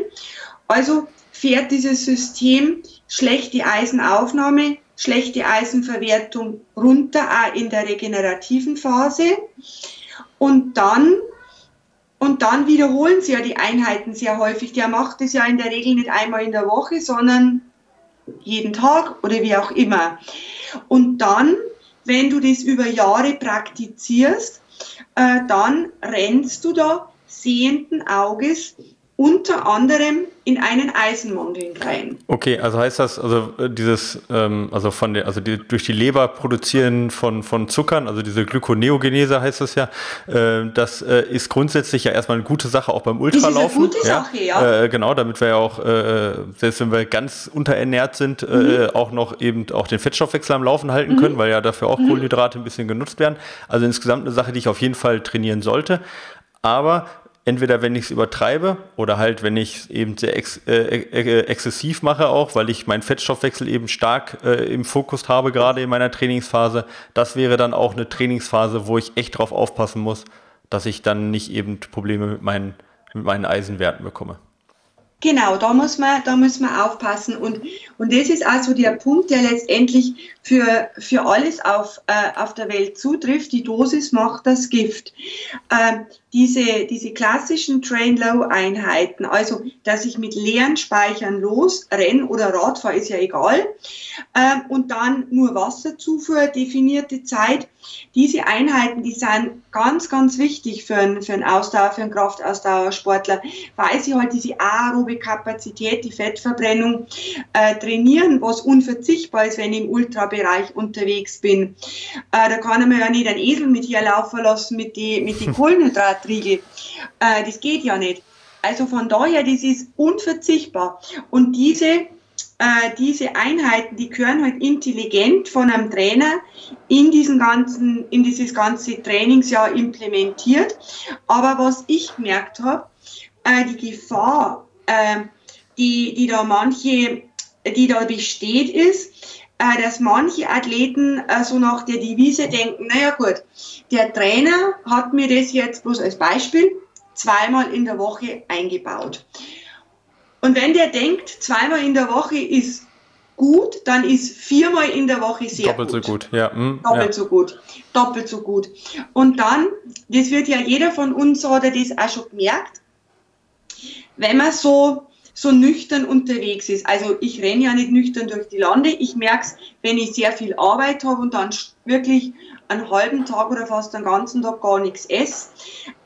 Also fährt dieses System schlechte Eisenaufnahme, schlechte Eisenverwertung runter, auch in der regenerativen Phase. Und dann, und dann wiederholen sie ja die Einheiten sehr häufig. Der macht es ja in der Regel nicht einmal in der Woche, sondern jeden Tag oder wie auch immer. Und dann, wenn du das über Jahre praktizierst, äh, dann rennst du da sehenden Auges unter anderem in einen Eisenmangel rein. Okay, also heißt das, also äh, dieses, ähm, also von der, also die, durch die Leber produzieren von, von Zuckern, also diese Glykoneogenese heißt das ja, äh, das äh, ist grundsätzlich ja erstmal eine gute Sache auch beim Ultralaufen. Das ist eine gute ja? Sache, ja. Äh, genau, damit wir ja auch, äh, selbst wenn wir ganz unterernährt sind, äh, mhm. auch noch eben auch den Fettstoffwechsel am Laufen halten mhm. können, weil ja dafür auch mhm. Kohlenhydrate ein bisschen genutzt werden. Also insgesamt eine Sache, die ich auf jeden Fall trainieren sollte. Aber entweder wenn ich es übertreibe oder halt wenn ich es eben sehr ex, äh, äh, exzessiv mache auch, weil ich meinen Fettstoffwechsel eben stark äh, im Fokus habe, gerade in meiner Trainingsphase. Das wäre dann auch eine Trainingsphase, wo ich echt drauf aufpassen muss, dass ich dann nicht eben Probleme mit meinen, mit meinen Eisenwerten bekomme. Genau, da muss man, da muss man aufpassen. Und, und das ist also der Punkt, der letztendlich für, für alles auf, äh, auf der Welt zutrifft. Die Dosis macht das Gift. Äh, diese, diese klassischen Train-Low-Einheiten, also dass ich mit leeren Speichern los, renn oder Radfahre, ist ja egal, äh, und dann nur Wasserzufuhr, definierte Zeit, diese Einheiten, die sind ganz, ganz wichtig für einen, für einen Ausdauer, für einen Kraftausdauersportler, weil sie halt diese aerobe Kapazität, die Fettverbrennung äh, trainieren, was unverzichtbar ist, wenn ich im Ultrabereich unterwegs bin. Äh, da kann man ja nicht einen Esel mit hier laufen lassen mit die, mit die [LAUGHS] Kohlenhydraten Riegel. Äh, das geht ja nicht. Also von daher, das ist unverzichtbar. Und diese, äh, diese Einheiten, die gehören halt intelligent von einem Trainer in, diesen ganzen, in dieses ganze Trainingsjahr implementiert. Aber was ich gemerkt habe, äh, die Gefahr, äh, die, die da manche, die da besteht, ist, äh, dass manche Athleten äh, so nach der Devise denken, naja gut, der Trainer hat mir das jetzt bloß als Beispiel zweimal in der Woche eingebaut. Und wenn der denkt, zweimal in der Woche ist gut, dann ist viermal in der Woche sehr Doppelt gut. Doppelt so gut, ja. Mm, Doppelt ja. so gut. Doppelt so gut. Und dann, das wird ja jeder von uns, hat er das auch schon gemerkt, wenn man so so nüchtern unterwegs ist. Also ich renne ja nicht nüchtern durch die Lande. Ich merke es, wenn ich sehr viel Arbeit habe und dann wirklich einen halben Tag oder fast einen ganzen Tag gar nichts esse,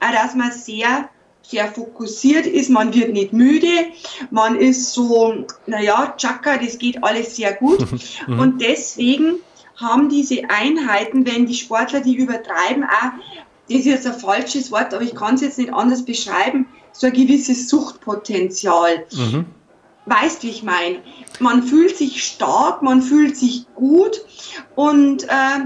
dass man sehr sehr fokussiert ist, man wird nicht müde, man ist so, naja, Chaka, das geht alles sehr gut. [LAUGHS] Mhm. und deswegen haben diese Einheiten, wenn die Sportler die übertreiben, auch, das ist jetzt ein falsches Wort, aber ich kann es jetzt nicht anders beschreiben, so ein gewisses Suchtpotenzial. Mhm. Weißt, wie ich meine? Man fühlt sich stark, man fühlt sich gut und, äh,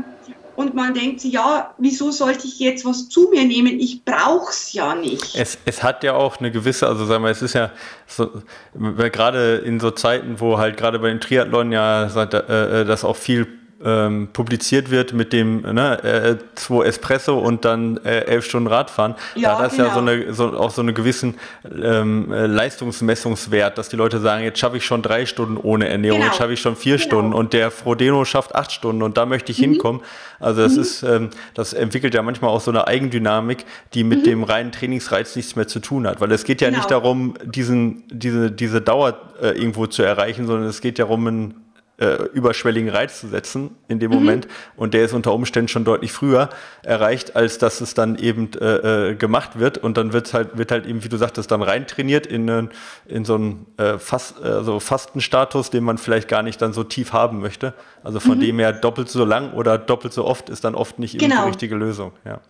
und man denkt sich, ja, wieso sollte ich jetzt was zu mir nehmen? Ich brauche es ja nicht. Es, es hat ja auch eine gewisse, also sagen wir, es ist ja so, gerade in so Zeiten, wo halt gerade bei den Triathlon ja äh, äh, das auch viel ähm, publiziert wird mit dem ne, äh, zwei Espresso und dann äh, elf Stunden Radfahren, ja, da hat das genau. ja so eine, so, auch so einen gewissen ähm, äh, Leistungsmessungswert, dass die Leute sagen, jetzt schaffe ich schon drei Stunden ohne Ernährung, genau. jetzt schaffe ich schon vier genau. Stunden und der Frodeno schafft acht Stunden und da möchte ich mhm. hinkommen. Also das mhm. ist, ähm, das entwickelt ja manchmal auch so eine Eigendynamik, die mit mhm. dem reinen Trainingsreiz nichts mehr zu tun hat, weil es geht ja nicht genau. darum, diesen, diese, diese Dauer äh, irgendwo zu erreichen, sondern es geht ja darum, ein äh, überschwelligen Reiz zu setzen in dem mhm. Moment und der ist unter Umständen schon deutlich früher erreicht, als dass es dann eben äh, äh gemacht wird und dann wird halt wird halt eben, wie du sagtest, dann rein trainiert in, in so einen äh, Fast, also Fastenstatus, den man vielleicht gar nicht dann so tief haben möchte. Also von mhm. dem her doppelt so lang oder doppelt so oft ist dann oft nicht genau. die richtige Lösung. Ja.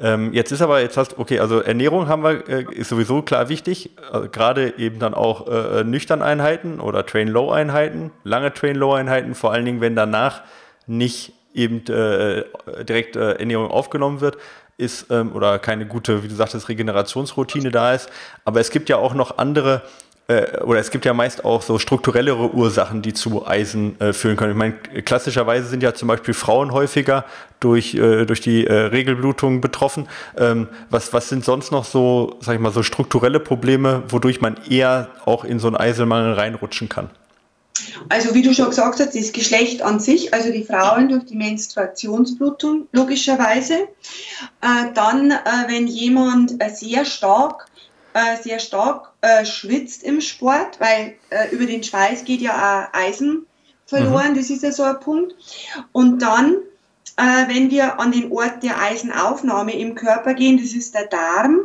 Ähm, jetzt ist aber, jetzt hast okay, also Ernährung haben wir, äh, ist sowieso klar wichtig, äh, gerade eben dann auch äh, nüchtern Einheiten oder Train-Low-Einheiten, lange Train-Low-Einheiten, vor allen Dingen, wenn danach nicht eben äh, direkt äh, Ernährung aufgenommen wird, ist ähm, oder keine gute, wie du sagtest, Regenerationsroutine da ist. Aber es gibt ja auch noch andere äh, oder es gibt ja meist auch so strukturellere Ursachen, die zu Eisen äh, führen können. Ich meine, klassischerweise sind ja zum Beispiel Frauen häufiger durch, äh, durch die äh, Regelblutung betroffen. Ähm, was, was sind sonst noch so, sag ich mal, so strukturelle Probleme, wodurch man eher auch in so einen Eisenmangel reinrutschen kann? Also wie du schon gesagt hast, das Geschlecht an sich, also die Frauen durch die Menstruationsblutung logischerweise. Äh, dann, äh, wenn jemand äh, sehr stark äh, sehr stark äh, schwitzt im Sport, weil äh, über den Schweiß geht ja auch Eisen verloren, mhm. das ist ja so ein Punkt. Und dann, äh, wenn wir an den Ort der Eisenaufnahme im Körper gehen, das ist der Darm,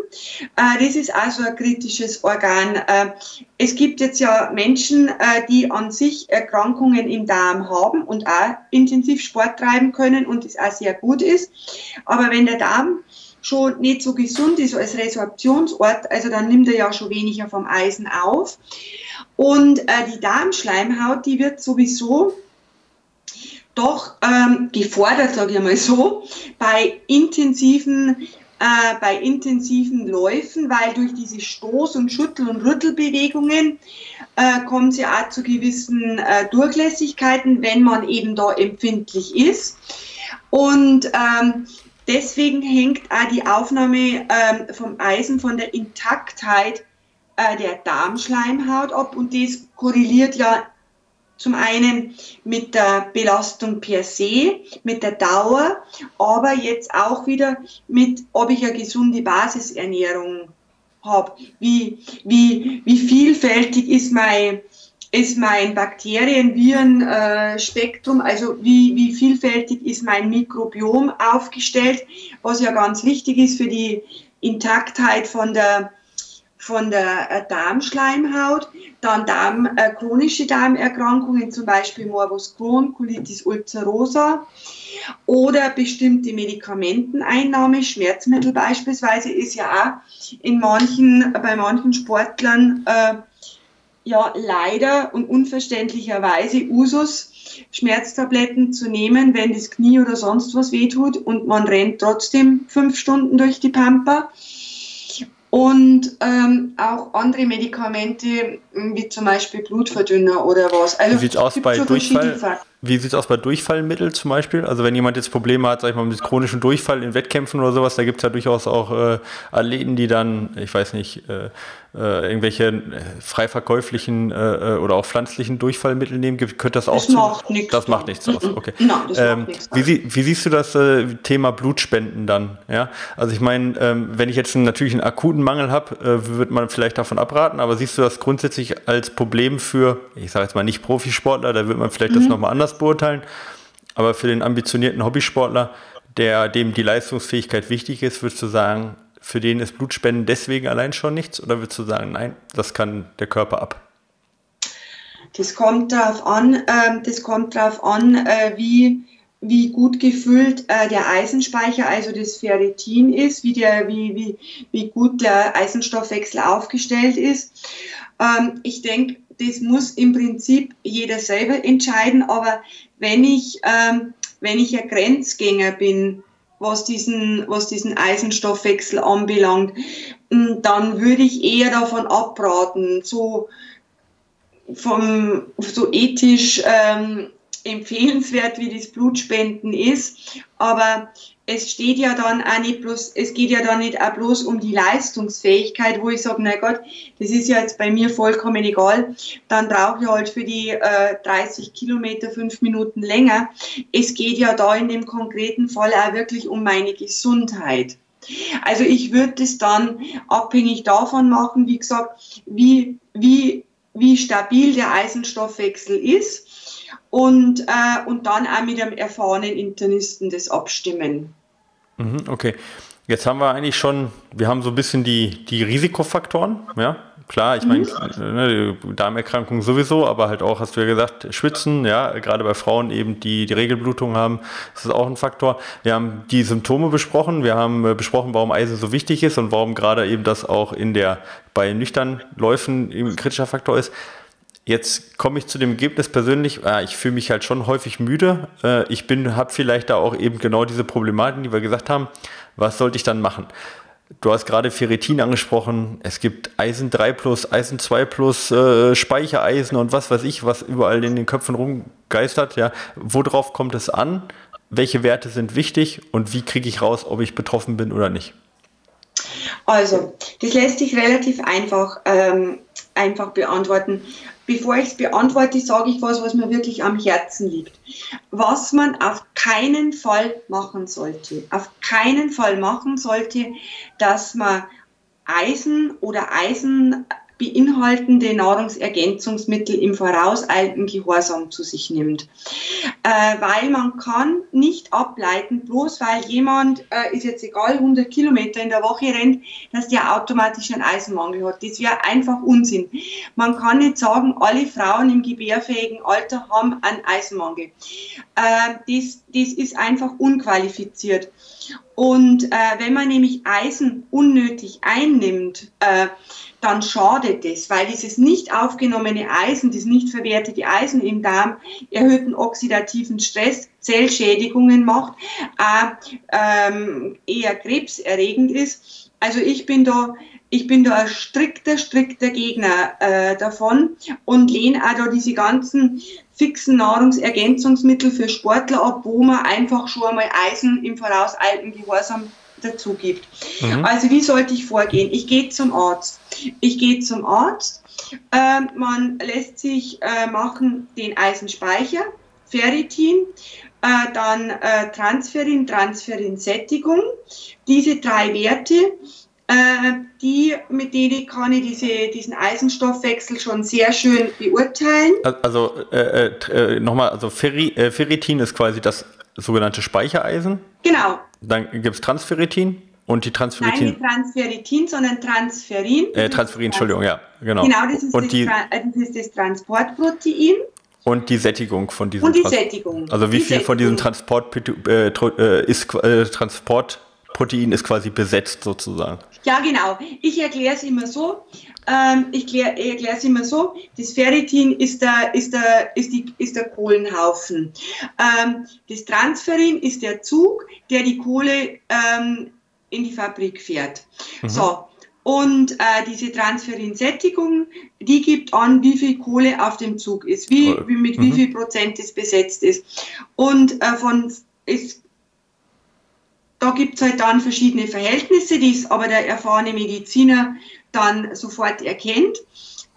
äh, das ist also ein kritisches Organ. Äh, es gibt jetzt ja Menschen, die an sich Erkrankungen im Darm haben und auch intensiv Sport treiben können und das auch sehr gut ist. Aber wenn der Darm schon nicht so gesund ist als Resorptionsort, also dann nimmt er ja schon weniger vom Eisen auf. Und äh, die Darmschleimhaut, die wird sowieso doch ähm, gefordert, sage ich mal so, bei intensiven äh, bei intensiven Läufen, weil durch diese Stoß- und Schüttel- und Rüttelbewegungen äh, kommen sie auch zu gewissen äh, Durchlässigkeiten, wenn man eben da empfindlich ist. Und ähm, Deswegen hängt auch die Aufnahme ähm, vom Eisen von der Intaktheit äh, der Darmschleimhaut ab und das korreliert ja zum einen mit der Belastung per se, mit der Dauer, aber jetzt auch wieder mit, ob ich eine gesunde Basisernährung habe. Wie, wie, wie vielfältig ist mein ist mein Bakterien-Viren-Spektrum, also wie, wie vielfältig ist mein Mikrobiom aufgestellt, was ja ganz wichtig ist für die Intaktheit von der, von der äh, Darmschleimhaut. Dann Darm, äh, chronische Darmerkrankungen, zum Beispiel Morbus Crohn, Colitis ulcerosa oder bestimmte Medikamenteneinnahme, Schmerzmittel beispielsweise, ist ja auch in manchen, bei manchen Sportlern äh, ja leider und unverständlicherweise Usus, Schmerztabletten zu nehmen, wenn das Knie oder sonst was wehtut und man rennt trotzdem fünf Stunden durch die Pampa. Und ähm, auch andere Medikamente, wie zum Beispiel Blutverdünner oder was. Also, wie sieht es aus bei Durchfall? Wie sieht es aus bei Durchfallmitteln zum Beispiel? Also wenn jemand jetzt Probleme hat, sag ich mal, mit chronischem Durchfall in Wettkämpfen oder sowas, da gibt es ja durchaus auch äh, Athleten, die dann, ich weiß nicht, äh, äh, irgendwelche äh, frei verkäuflichen äh, äh, oder auch pflanzlichen Durchfallmittel nehmen, könnte das auch das macht nichts. Das macht nichts aus. Okay. Nein, das ähm, macht nichts. Wie, wie, siehst du das Thema Blutspenden dann? Ja, also ich meine, ähm, wenn ich jetzt einen, natürlich einen akuten Mangel habe, äh, wird man vielleicht davon abraten. Aber siehst du das grundsätzlich als Problem für, ich sage jetzt mal nicht Profisportler, da wird man vielleicht mhm. das nochmal anders beurteilen, aber für den ambitionierten Hobbysportler, der dem die Leistungsfähigkeit wichtig ist, würdest du sagen, für den ist Blutspenden deswegen allein schon nichts? Oder würdest du sagen, nein, das kann der Körper ab? Das kommt darauf an, äh, das kommt darauf an, äh, wie, wie gut gefüllt äh, der Eisenspeicher, also das Ferritin ist, wie, der, wie, wie, wie gut der Eisenstoffwechsel aufgestellt ist. Ähm, ich denke, das muss im Prinzip jeder selber entscheiden, aber wenn ich, ähm, wenn ich ein Grenzgänger bin, was diesen, was diesen Eisenstoffwechsel anbelangt, dann würde ich eher davon abraten, so, vom, so ethisch ähm, empfehlenswert, wie das Blutspenden ist, aber es steht ja dann auch nicht bloß, es geht ja dann nicht auch bloß um die Leistungsfähigkeit, wo ich sage, na Gott, das ist ja jetzt bei mir vollkommen egal, dann brauche ich halt für die äh, 30 Kilometer fünf Minuten länger. Es geht ja da in dem konkreten Fall auch wirklich um meine Gesundheit. Also ich würde es dann abhängig davon machen, wie gesagt, wie, wie, wie stabil der Eisenstoffwechsel ist und, äh, und dann auch mit einem erfahrenen Internisten das abstimmen. Mhm, okay. Jetzt haben wir eigentlich schon, wir haben so ein bisschen die, die Risikofaktoren, ja. Klar, ich meine, mhm. ne, Darmerkrankung sowieso, aber halt auch, hast du ja gesagt, Schwitzen, ja, gerade bei Frauen eben, die die Regelblutung haben, das ist auch ein Faktor. Wir haben die Symptome besprochen, wir haben äh, besprochen, warum Eisen so wichtig ist und warum gerade eben das auch in der, bei nüchtern Läufen ein kritischer Faktor ist. Jetzt komme ich zu dem Ergebnis persönlich, äh, ich fühle mich halt schon häufig müde. Äh, ich habe vielleicht da auch eben genau diese Problematiken, die wir gesagt haben. Was sollte ich dann machen? Du hast gerade Ferritin angesprochen. Es gibt Eisen 3 plus, Eisen 2 plus, äh, Speichereisen und was weiß ich, was überall in den Köpfen rumgeistert. Ja, worauf kommt es an? Welche Werte sind wichtig und wie kriege ich raus, ob ich betroffen bin oder nicht? Also, das lässt sich relativ einfach, ähm, einfach beantworten bevor ich es beantworte, sage ich was, was mir wirklich am Herzen liegt. Was man auf keinen Fall machen sollte, auf keinen Fall machen sollte, dass man Eisen oder Eisen beinhaltende Nahrungsergänzungsmittel im vorauseilenden Gehorsam zu sich nimmt. Äh, weil man kann nicht ableiten, bloß weil jemand, äh, ist jetzt egal, 100 Kilometer in der Woche rennt, dass der automatisch einen Eisenmangel hat. Das wäre einfach Unsinn. Man kann nicht sagen, alle Frauen im gebärfähigen Alter haben einen Eisenmangel. Äh, das, das ist einfach unqualifiziert. Und äh, wenn man nämlich Eisen unnötig einnimmt, äh, dann schadet es, weil dieses nicht aufgenommene Eisen, das nicht verwertete Eisen im Darm erhöhten oxidativen Stress, Zellschädigungen macht, äh, ähm, eher krebserregend ist. Also ich bin da ich bin da ein strikter, strikter Gegner äh, davon und lehne auch da diese ganzen fixen Nahrungsergänzungsmittel für Sportler ab, wo man einfach schon einmal Eisen im vorauseilten Gehorsam dazu gibt. Mhm. Also wie sollte ich vorgehen? Ich gehe zum Arzt. Ich gehe zum Arzt. Äh, man lässt sich äh, machen den Eisenspeicher, Ferritin, äh, dann äh, Transferin, Transferin-Sättigung. Diese drei Werte äh, die, mit denen kann ich diese, diesen Eisenstoffwechsel schon sehr schön beurteilen. Also äh, äh, nochmal, also Ferri, Ferritin ist quasi das sogenannte Speichereisen. Genau. Dann gibt es Transferritin und die Transferitin. Nein, nicht Transferitin, sondern Transferin. Äh, Transferin, Entschuldigung, ja, genau. Genau, das ist, und das, die, das, ist das Transportprotein. Und die Sättigung von diesem Und die Sättigung. Also wie die viel von diesem Transport äh, äh, ist äh, Transportprotein ist quasi besetzt sozusagen. Ja, genau. Ich erkläre es immer so. Ähm, ich erkläre es immer so. Das Ferritin ist der, ist der, ist die, ist der Kohlenhaufen. Ähm, das Transferin ist der Zug, der die Kohle ähm, in die Fabrik fährt. Mhm. So. Und äh, diese Transferin-Sättigung, die gibt an, wie viel Kohle auf dem Zug ist, wie, wie mit mhm. wie viel Prozent es besetzt ist. Und äh, von ist da gibt es halt dann verschiedene Verhältnisse, die es aber der erfahrene Mediziner dann sofort erkennt,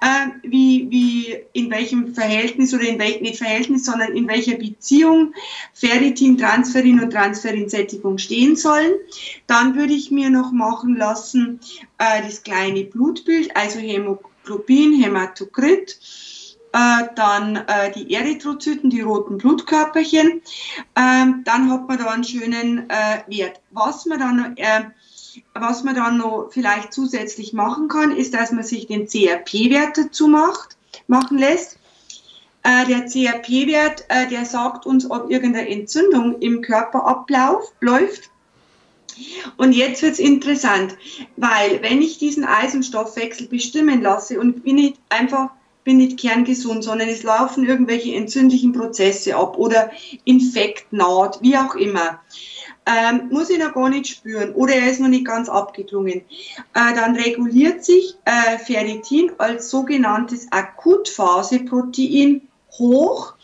äh, wie, wie in welchem Verhältnis oder in welchem, nicht Verhältnis, sondern in welcher Beziehung Ferritin, Transferin und Transferinsättigung stehen sollen. Dann würde ich mir noch machen lassen äh, das kleine Blutbild, also Hämoglobin, Hämatokrit dann äh, die Erythrozyten, die roten Blutkörperchen. Ähm, dann hat man da einen schönen äh, Wert. Was man dann äh, was man dann noch vielleicht zusätzlich machen kann, ist, dass man sich den CRP-Wert dazu macht, machen lässt. Äh, der CRP-Wert, äh, der sagt uns, ob irgendeine Entzündung im Körper abläuft. Und jetzt wird es interessant, weil wenn ich diesen Eisenstoffwechsel bestimmen lasse und bin ich einfach bin nicht kerngesund, sondern es laufen irgendwelche entzündlichen Prozesse ab oder Infekt naht, wie auch immer. Ähm, muss ich noch gar nicht spüren oder er ist noch nicht ganz abgeklungen. Äh, dann reguliert sich äh, Ferritin als sogenanntes Akutphaseprotein hoch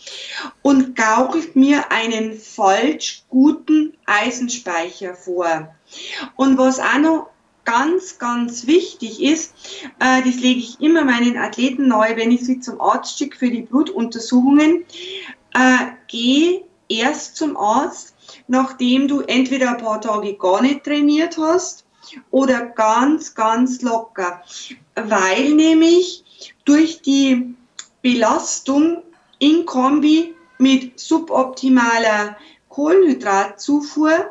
und gaukelt mir einen falsch guten Eisenspeicher vor. Und was auch noch ganz, ganz wichtig ist, äh, das lege ich immer meinen Athleten neu, wenn ich sie zum Arzt schicke für die Blutuntersuchungen, äh, geh erst zum Arzt, nachdem du entweder ein paar Tage gar nicht trainiert hast oder ganz, ganz locker, weil nämlich durch die Belastung in Kombi mit suboptimaler Kohlenhydratzufuhr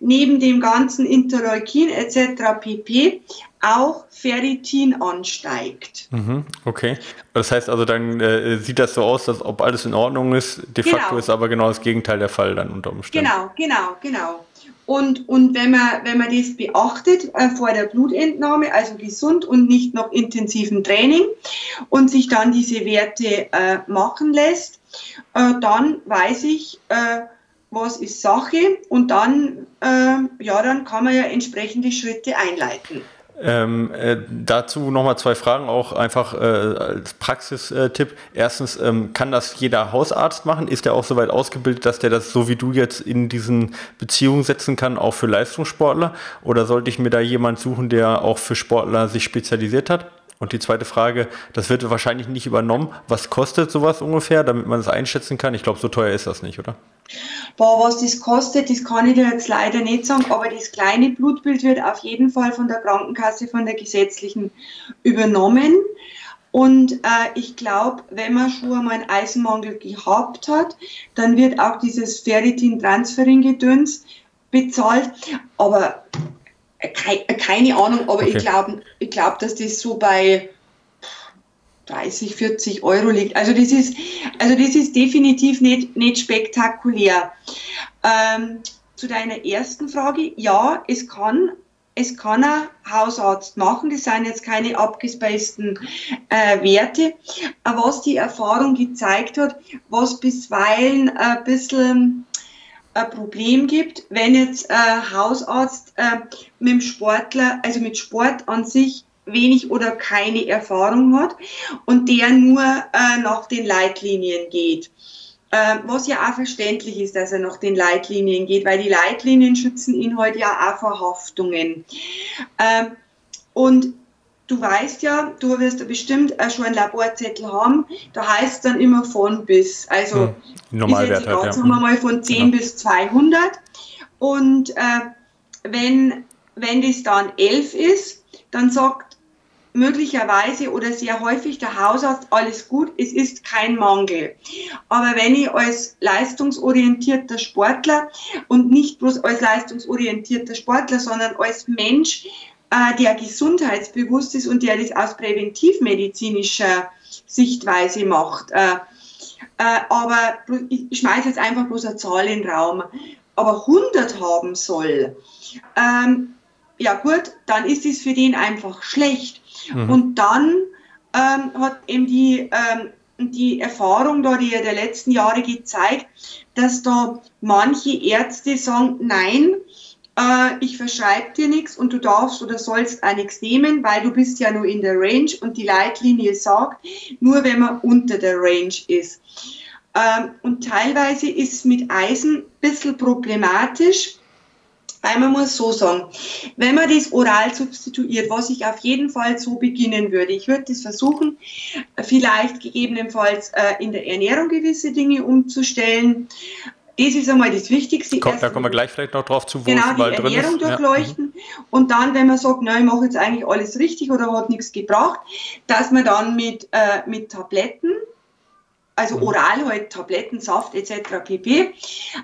neben dem ganzen Interleukin etc. pp. auch Ferritin ansteigt. Mhm, okay. Das heißt also, dann äh, sieht das so aus, als ob alles in Ordnung ist. De genau. facto ist aber genau das Gegenteil der Fall dann unter Umständen. Genau, genau, genau. Und, und wenn, man, wenn man das beachtet äh, vor der Blutentnahme, also gesund und nicht noch intensiven Training und sich dann diese Werte äh, machen lässt, äh, dann weiß ich, äh, was ist Sache und dann, ja, dann kann man ja entsprechende Schritte einleiten. Ähm, äh, dazu nochmal zwei Fragen, auch einfach äh, als Praxistipp. Erstens, ähm, kann das jeder Hausarzt machen? Ist der auch so weit ausgebildet, dass der das so wie du jetzt in diesen Beziehungen setzen kann, auch für Leistungssportler? Oder sollte ich mir da jemand suchen, der auch für Sportler sich spezialisiert hat? Und die zweite Frage, das wird wahrscheinlich nicht übernommen. Was kostet sowas ungefähr, damit man es einschätzen kann? Ich glaube, so teuer ist das nicht, oder? Boah, was das kostet, das kann ich dir jetzt leider nicht sagen, aber das kleine Blutbild wird auf jeden Fall von der Krankenkasse, von der gesetzlichen übernommen. Und äh, ich glaube, wenn man schon einmal einen Eisenmangel gehabt hat, dann wird auch dieses Ferritin-Transferin-Gedöns bezahlt. Aber äh, keine Ahnung, aber okay. ich glaube, ich glaub, dass das so bei 30, 40 Euro liegt. Also das ist, also das ist definitiv nicht, nicht spektakulär. Ähm, zu deiner ersten Frage, ja, es kann, es kann ein Hausarzt machen, das sind jetzt keine abgespaceden äh, Werte. Was die Erfahrung gezeigt hat, was bisweilen ein bisschen ein Problem gibt, wenn jetzt ein Hausarzt äh, mit dem Sportler, also mit Sport an sich wenig oder keine Erfahrung hat und der nur äh, nach den Leitlinien geht. Äh, was ja auch verständlich ist, dass er nach den Leitlinien geht, weil die Leitlinien schützen ihn heute ja auch vor Haftungen. Ähm, und du weißt ja, du wirst ja bestimmt schon einen Laborzettel haben, da heißt es dann immer von bis. Also hm, Normalwert halt, ja. sagen wir mal von 10 genau. bis 200. Und äh, wenn, wenn das dann 11 ist, dann sagt möglicherweise oder sehr häufig der Hausarzt, alles gut, es ist kein Mangel. Aber wenn ich als leistungsorientierter Sportler und nicht bloß als leistungsorientierter Sportler, sondern als Mensch, der gesundheitsbewusst ist und der das aus präventivmedizinischer Sichtweise macht, äh, äh, aber ich schmeiße jetzt einfach bloß eine Zahl in den Raum, aber 100 haben soll, ähm, ja gut, dann ist es für den einfach schlecht. Mhm. Und dann ähm, hat eben die, ähm, die Erfahrung da die der letzten Jahre gezeigt, dass da manche Ärzte sagen, nein, äh, ich verschreibe dir nichts und du darfst oder sollst auch nichts nehmen, weil du bist ja nur in der Range und die Leitlinie sagt, nur wenn man unter der Range ist. Ähm, und teilweise ist es mit Eisen ein bisschen problematisch, weil man muss so sagen, wenn man das oral substituiert, was ich auf jeden Fall so beginnen würde, ich würde das versuchen, vielleicht gegebenenfalls äh, in der Ernährung gewisse Dinge umzustellen. Das ist einmal das Wichtigste. Komm, da kommen wir gleich vielleicht noch drauf zu, wo genau, die Ernährung durchleuchten. Ja. Mhm. Und dann, wenn man sagt, nein, ich mache jetzt eigentlich alles richtig oder hat nichts gebracht, dass man dann mit, äh, mit Tabletten also mhm. oral halt Tabletten, Saft etc. pp.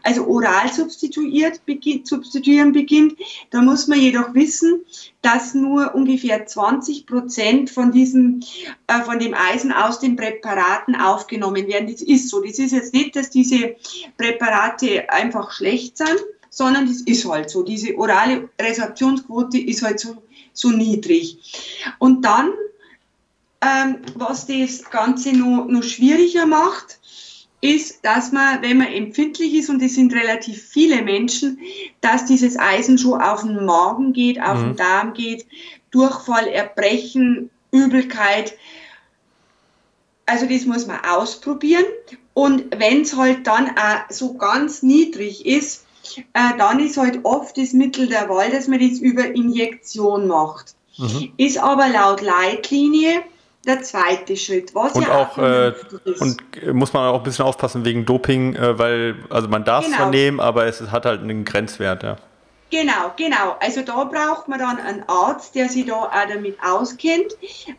Also oral substituiert, beginnt, substituieren beginnt. Da muss man jedoch wissen, dass nur ungefähr 20 Prozent von diesem, äh, von dem Eisen aus den Präparaten aufgenommen werden. Das ist so. Das ist jetzt nicht, dass diese Präparate einfach schlecht sind, sondern das ist halt so. Diese orale Resorptionsquote ist halt so, so niedrig. Und dann ähm, was das Ganze noch, noch schwieriger macht, ist, dass man, wenn man empfindlich ist, und es sind relativ viele Menschen, dass dieses Eisen schon auf den Magen geht, auf mhm. den Darm geht, Durchfall, Erbrechen, Übelkeit. also das muss man ausprobieren. Und wenn es halt dann auch so ganz niedrig ist, äh, dann ist halt oft das Mittel der Wahl, dass man das über Injektion macht. Mhm. Ist aber laut Leitlinie der zweite Schritt. Was und ja auch, äh, und muss man auch ein bisschen aufpassen wegen Doping, äh, weil also man darf es genau. vernehmen, aber es hat halt einen Grenzwert, ja. Genau, genau. Also da braucht man dann einen Arzt, der sich da auch damit auskennt.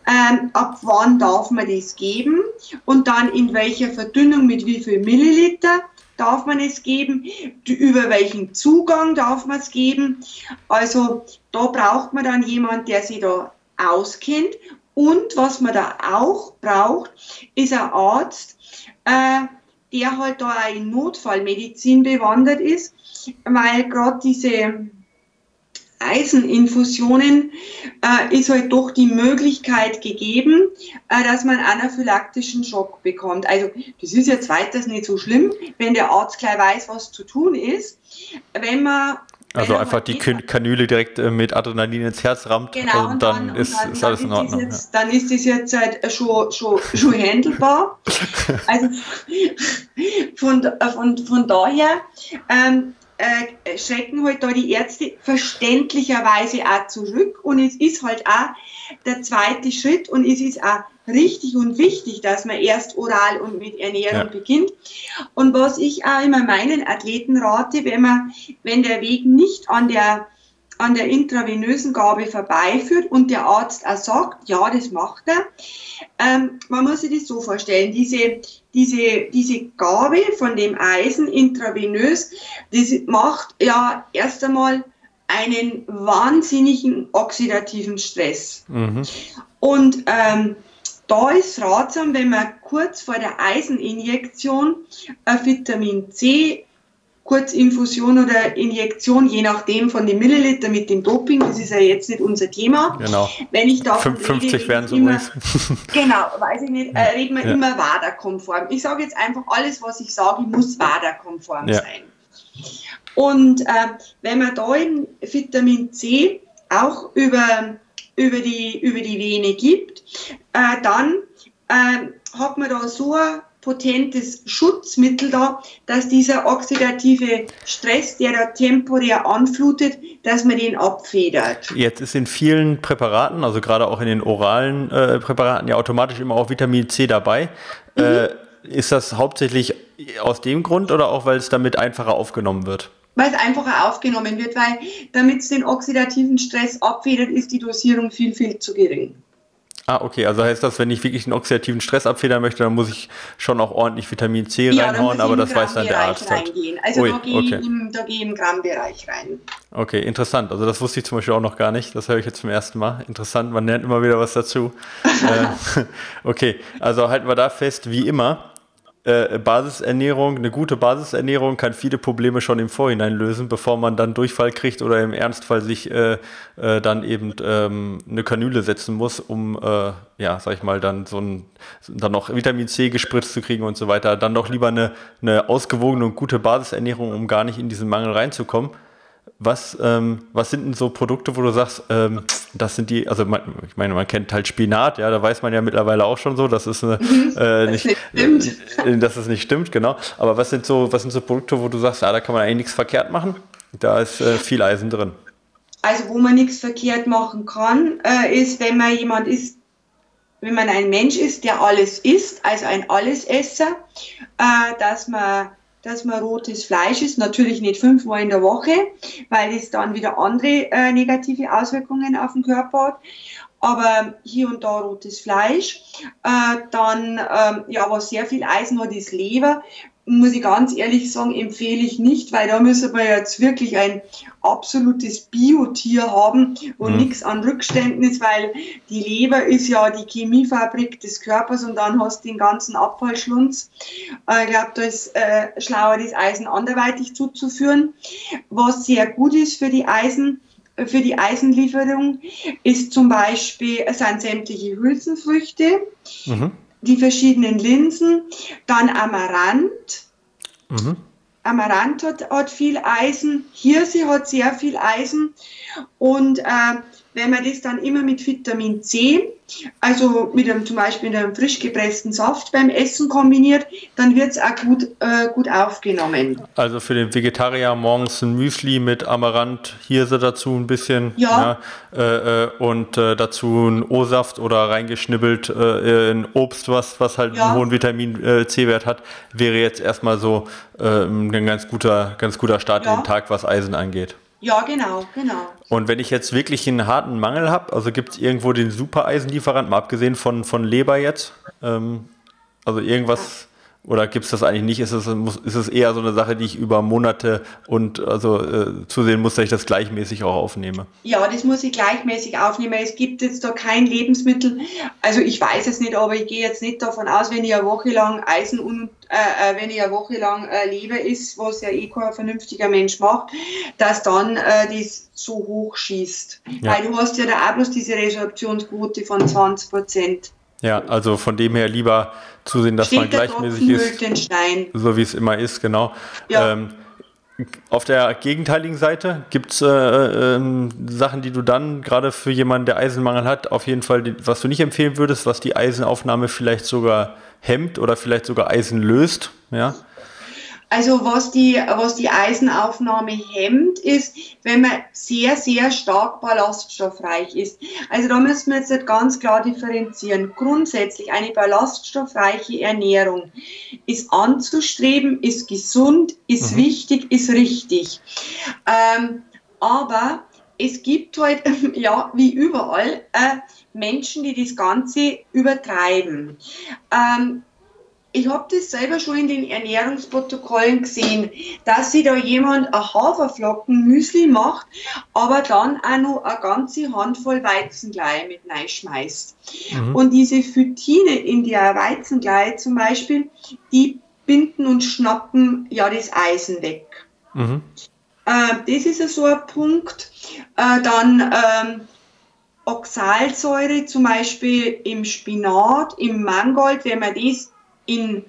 Ähm, ab wann darf man das geben und dann in welcher Verdünnung mit wie viel Milliliter darf man es geben, über welchen Zugang darf man es geben. Also da braucht man dann jemand, der sich da auskennt. Und was man da auch braucht, ist ein Arzt, äh, der halt da auch in Notfallmedizin bewandert ist, weil gerade diese Eiseninfusionen äh, ist halt doch die Möglichkeit gegeben, äh, dass man anaphylaktischen Schock bekommt. Also das ist jetzt weiters nicht so schlimm, wenn der Arzt gleich weiß, was zu tun ist. Wenn man also einfach die Kanüle direkt äh, mit Adrenalin ins Herz rammt genau, und dann, und dann ist, dann, ist alles in Ordnung. Jetzt. Dann ist das jetzt halt schon, schon, schon handelbar. [LAUGHS] also von, von, von daher ähm, äh, schrecken halt da die Ärzte verständlicherweise auch zurück und es ist halt auch der zweite Schritt und es ist auch richtig und wichtig, dass man erst oral und mit Ernährung ja. beginnt. Und was ich auch immer meinen Athleten rate, wenn man, wenn der Weg nicht an der an der intravenösen Gabe vorbeiführt und der Arzt auch sagt, ja, das macht er. Ähm, man muss sich das so vorstellen, diese, diese, diese Gabe von dem Eisen intravenös, das macht ja erst einmal einen wahnsinnigen oxidativen Stress. Mhm. Und ähm, da ist ratsam, wenn man kurz vor der Eiseninjektion ein Vitamin C Kurzinfusion oder Injektion, je nachdem von den Milliliter mit dem Doping, das ist ja jetzt nicht unser Thema. Genau. Wenn ich da 50 wären so immer, [LAUGHS] Genau, weiß ich nicht, äh, reden wir ja. immer WADA-konform. Ich sage jetzt einfach, alles, was ich sage, muss WADA-konform ja. sein. Und äh, wenn man da in Vitamin C auch über, über, die, über die Vene gibt, äh, dann äh, hat man da so eine potentes Schutzmittel da, dass dieser oxidative Stress, der da temporär anflutet, dass man den abfedert. Jetzt ist in vielen Präparaten, also gerade auch in den oralen äh, Präparaten, ja automatisch immer auch Vitamin C dabei. Mhm. Äh, ist das hauptsächlich aus dem Grund oder auch, weil es damit einfacher aufgenommen wird? Weil es einfacher aufgenommen wird, weil damit es den oxidativen Stress abfedert, ist die Dosierung viel, viel zu gering. Ah, okay. Also heißt das, wenn ich wirklich einen oxidativen Stress abfedern möchte, dann muss ich schon auch ordentlich Vitamin C ja, reinhauen, aber das weiß dann der Arzt. Halt. Reingehen. Also Ui, da gehe okay. ich, da geh im Grammbereich rein. Okay, interessant. Also das wusste ich zum Beispiel auch noch gar nicht. Das höre ich jetzt zum ersten Mal. Interessant, man lernt immer wieder was dazu. [LAUGHS] äh, [LAUGHS] okay, also halten wir da fest, wie immer, äh, Basisernährung, eine gute Basisernährung kann viele Probleme schon im Vorhinein lösen, bevor man dann Durchfall kriegt oder im Ernstfall sich äh, äh, dann eben ähm, eine Kanüle setzen muss, um, äh, ja, sag ich mal, dann so ein, dann noch Vitamin C gespritzt zu kriegen und so weiter. Dann doch lieber eine, eine ausgewogene und gute Basisernährung, um gar nicht in diesen Mangel reinzukommen. Was, ähm, was sind denn so Produkte, wo du sagst, ähm, das sind die, also man, ich meine, man kennt halt Spinat, ja, da weiß man ja mittlerweile auch schon so, dass es eine, mhm. äh, nicht, nicht äh, dass es nicht stimmt, genau. Aber was sind so, was sind so Produkte, wo du sagst, ja, da kann man eigentlich nichts verkehrt machen? Da ist äh, viel Eisen drin. Also wo man nichts verkehrt machen kann, äh, ist, wenn man jemand ist, wenn man ein Mensch ist, der alles isst, also ein Allesesser, äh, dass man dass man rotes Fleisch isst. Natürlich nicht fünfmal in der Woche, weil es dann wieder andere äh, negative Auswirkungen auf den Körper hat. Aber hier und da rotes Fleisch. Äh, dann, ähm, ja, was sehr viel Eisen hat, ist Leber muss ich ganz ehrlich sagen, empfehle ich nicht, weil da müssen wir jetzt wirklich ein absolutes Biotier haben und mhm. nichts an Rückständen ist, weil die Leber ist ja die Chemiefabrik des Körpers und dann hast du den ganzen Abfallschlunz. Äh, ich glaube, da ist äh, schlauer, das Eisen anderweitig zuzuführen. Was sehr gut ist für die Eisen, für die Eisenlieferung ist zum Beispiel, sind sämtliche Hülsenfrüchte. Mhm die verschiedenen Linsen, dann Amaranth. Mhm. Amaranth hat, hat, viel Eisen, Hirse hat sehr viel Eisen und äh, wenn man das dann immer mit Vitamin C, also mit einem zum Beispiel mit einem frisch gepressten Saft beim Essen kombiniert, dann wird es auch gut, äh, gut aufgenommen. Also für den Vegetarier morgens ein Müsli mit Amaranth, Hirse dazu ein bisschen ja. ja äh, äh und äh, dazu ein O-Saft oder reingeschnibbelt äh, ein Obst, was, was halt ja. einen hohen Vitamin äh, C-Wert hat, wäre jetzt erstmal so ein ganz guter, ganz guter Start ja. in den Tag, was Eisen angeht. Ja, genau, genau. Und wenn ich jetzt wirklich einen harten Mangel habe, also gibt es irgendwo den Super-Eisenlieferanten, mal abgesehen von, von Leber jetzt? Ähm, also irgendwas, oder gibt es das eigentlich nicht? Ist es, ist es eher so eine Sache, die ich über Monate und also äh, zusehen muss, dass ich das gleichmäßig auch aufnehme? Ja, das muss ich gleichmäßig aufnehmen. Es gibt jetzt da kein Lebensmittel, also ich weiß es nicht, aber ich gehe jetzt nicht davon aus, wenn ich eine Woche lang Eisen und äh, äh, wenn ich eine Woche lang äh, Leber ist, was ja eh kein vernünftiger Mensch macht, dass dann äh, das so hoch schießt. Ja. Weil du hast ja da auch bloß diese Resorptionsquote von 20 Prozent. Ja, also von dem her lieber zusehen, dass Steht man gleichmäßig ist, so wie es immer ist, genau. Ja. Ähm, auf der gegenteiligen Seite gibt es äh, äh, Sachen, die du dann gerade für jemanden, der Eisenmangel hat, auf jeden Fall, was du nicht empfehlen würdest, was die Eisenaufnahme vielleicht sogar hemmt oder vielleicht sogar Eisen löst. Ja? Also was die, was die Eisenaufnahme hemmt, ist, wenn man sehr, sehr stark ballaststoffreich ist. Also da müssen wir jetzt ganz klar differenzieren. Grundsätzlich eine ballaststoffreiche Ernährung ist anzustreben, ist gesund, ist mhm. wichtig, ist richtig. Ähm, aber es gibt halt, [LAUGHS] ja, wie überall, äh, Menschen, die das Ganze übertreiben. Ähm, ich habe das selber schon in den Ernährungsprotokollen gesehen, dass sich da jemand ein Haferflocken-Müsli macht, aber dann auch noch eine ganze Handvoll Weizenglei mit reinschmeißt. Mhm. Und diese Phytine in der Weizenglei zum Beispiel, die binden und schnappen ja das Eisen weg. Mhm. Äh, das ist ja so ein Punkt. Äh, dann ähm, Oxalsäure zum Beispiel im Spinat, im Mangold, wenn man das in,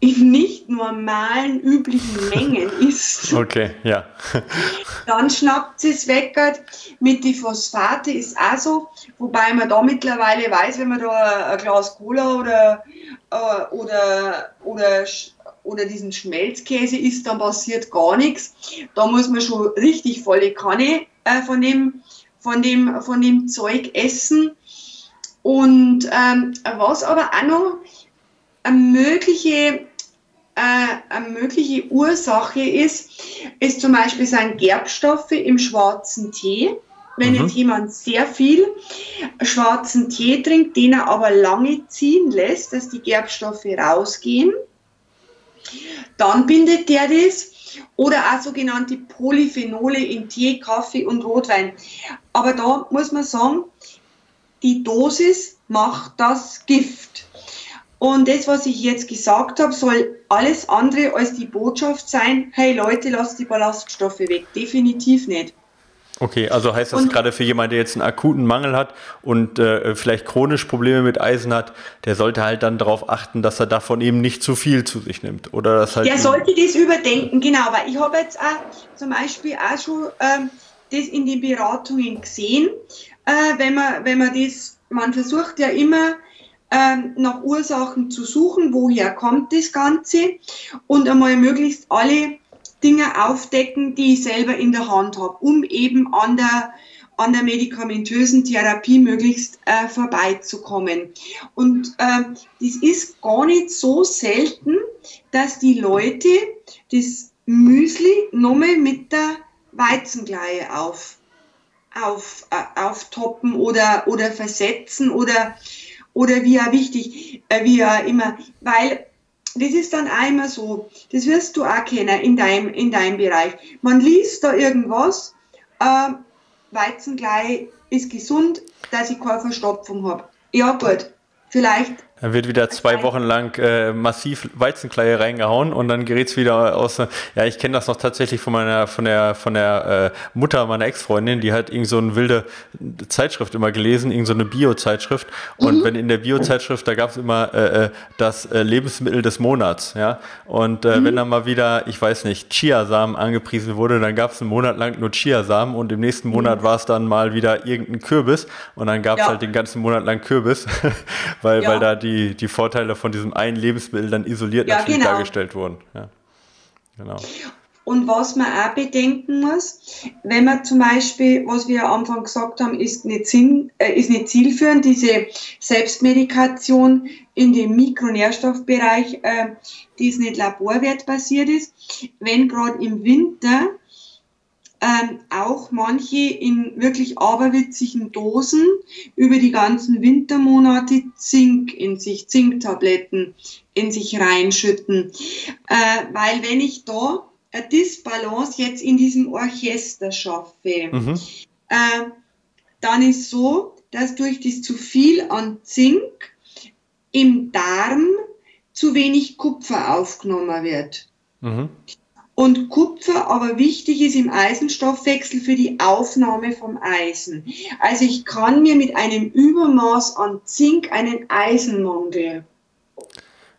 in nicht normalen, üblichen Mengen isst, [LAUGHS] okay, ja. dann schnappt sie es weg. Mit den Phosphate ist auch so, wobei man da mittlerweile weiß, wenn man da ein Glas Cola oder, äh, oder, oder, oder diesen Schmelzkäse isst, dann passiert gar nichts. Da muss man schon richtig volle Kanne äh, von, dem, von, dem, von dem Zeug essen. Und ähm, was aber auch noch eine mögliche, äh, eine mögliche Ursache ist, ist zum Beispiel sind Gerbstoffe im schwarzen Tee. Wenn mhm. jetzt jemand sehr viel schwarzen Tee trinkt, den er aber lange ziehen lässt, dass die Gerbstoffe rausgehen, dann bindet der das. Oder auch sogenannte Polyphenole in Tee, Kaffee und Rotwein. Aber da muss man sagen, die Dosis macht das Gift. Und das, was ich jetzt gesagt habe, soll alles andere als die Botschaft sein, hey Leute, lasst die Ballaststoffe weg. Definitiv nicht. Okay, also heißt das und, gerade für jemanden, der jetzt einen akuten Mangel hat und äh, vielleicht chronisch Probleme mit Eisen hat, der sollte halt dann darauf achten, dass er davon eben nicht zu viel zu sich nimmt. Oder das halt der sollte das überdenken, genau, weil ich habe jetzt auch zum Beispiel auch schon ähm, das in den Beratungen gesehen, äh, wenn, man, wenn man das, man versucht ja immer, ähm, nach Ursachen zu suchen, woher kommt das Ganze und einmal möglichst alle Dinge aufdecken, die ich selber in der Hand habe, um eben an der, an der medikamentösen Therapie möglichst äh, vorbeizukommen. Und äh, das ist gar nicht so selten, dass die Leute das Müsli nochmal mit der Weizengleie auf, auf, äh, auftoppen oder, oder versetzen oder oder wie auch wichtig, äh, wie auch immer, weil das ist dann einmal so, das wirst du auch kennen in deinem, in deinem Bereich. Man liest da irgendwas, äh, Weizenglei ist gesund, dass ich keine Verstopfung habe. Ja gut, vielleicht Dann wird wieder zwei Wochen lang äh, massiv Weizenkleie reingehauen und dann gerät es wieder aus. Ja, ich kenne das noch tatsächlich von meiner, von der, von der äh, Mutter meiner Ex-Freundin, die hat irgend so eine wilde Zeitschrift immer gelesen, irgend so eine Bio-Zeitschrift. Und mhm. wenn in der Bio-Zeitschrift, da gab es immer äh, äh, das äh, Lebensmittel des Monats, ja. Und äh, mhm. wenn dann mal wieder, ich weiß nicht, Chiasamen angepriesen wurde, dann gab es einen Monat lang nur Chiasamen und im nächsten Monat mhm. war es dann mal wieder irgendein Kürbis und dann gab es ja. halt den ganzen Monat lang Kürbis, [LAUGHS] weil, ja. weil da die die, die Vorteile von diesem einen Lebensmittel dann isoliert ja, natürlich genau. dargestellt wurden. Ja. Genau. Und was man auch bedenken muss, wenn man zum Beispiel, was wir am Anfang gesagt haben, ist nicht, Sinn, äh, ist nicht zielführend, diese Selbstmedikation in dem Mikronährstoffbereich, äh, die es nicht laborwertbasiert ist, wenn gerade im Winter ähm, auch manche in wirklich aberwitzigen Dosen über die ganzen Wintermonate Zink in sich, Zinktabletten in sich reinschütten. Äh, weil wenn ich da eine Disbalance jetzt in diesem Orchester schaffe, mhm. äh, dann ist so, dass durch das zu viel an Zink im Darm zu wenig Kupfer aufgenommen wird. Mhm und Kupfer aber wichtig ist im Eisenstoffwechsel für die Aufnahme vom Eisen. Also ich kann mir mit einem Übermaß an Zink einen Eisenmangel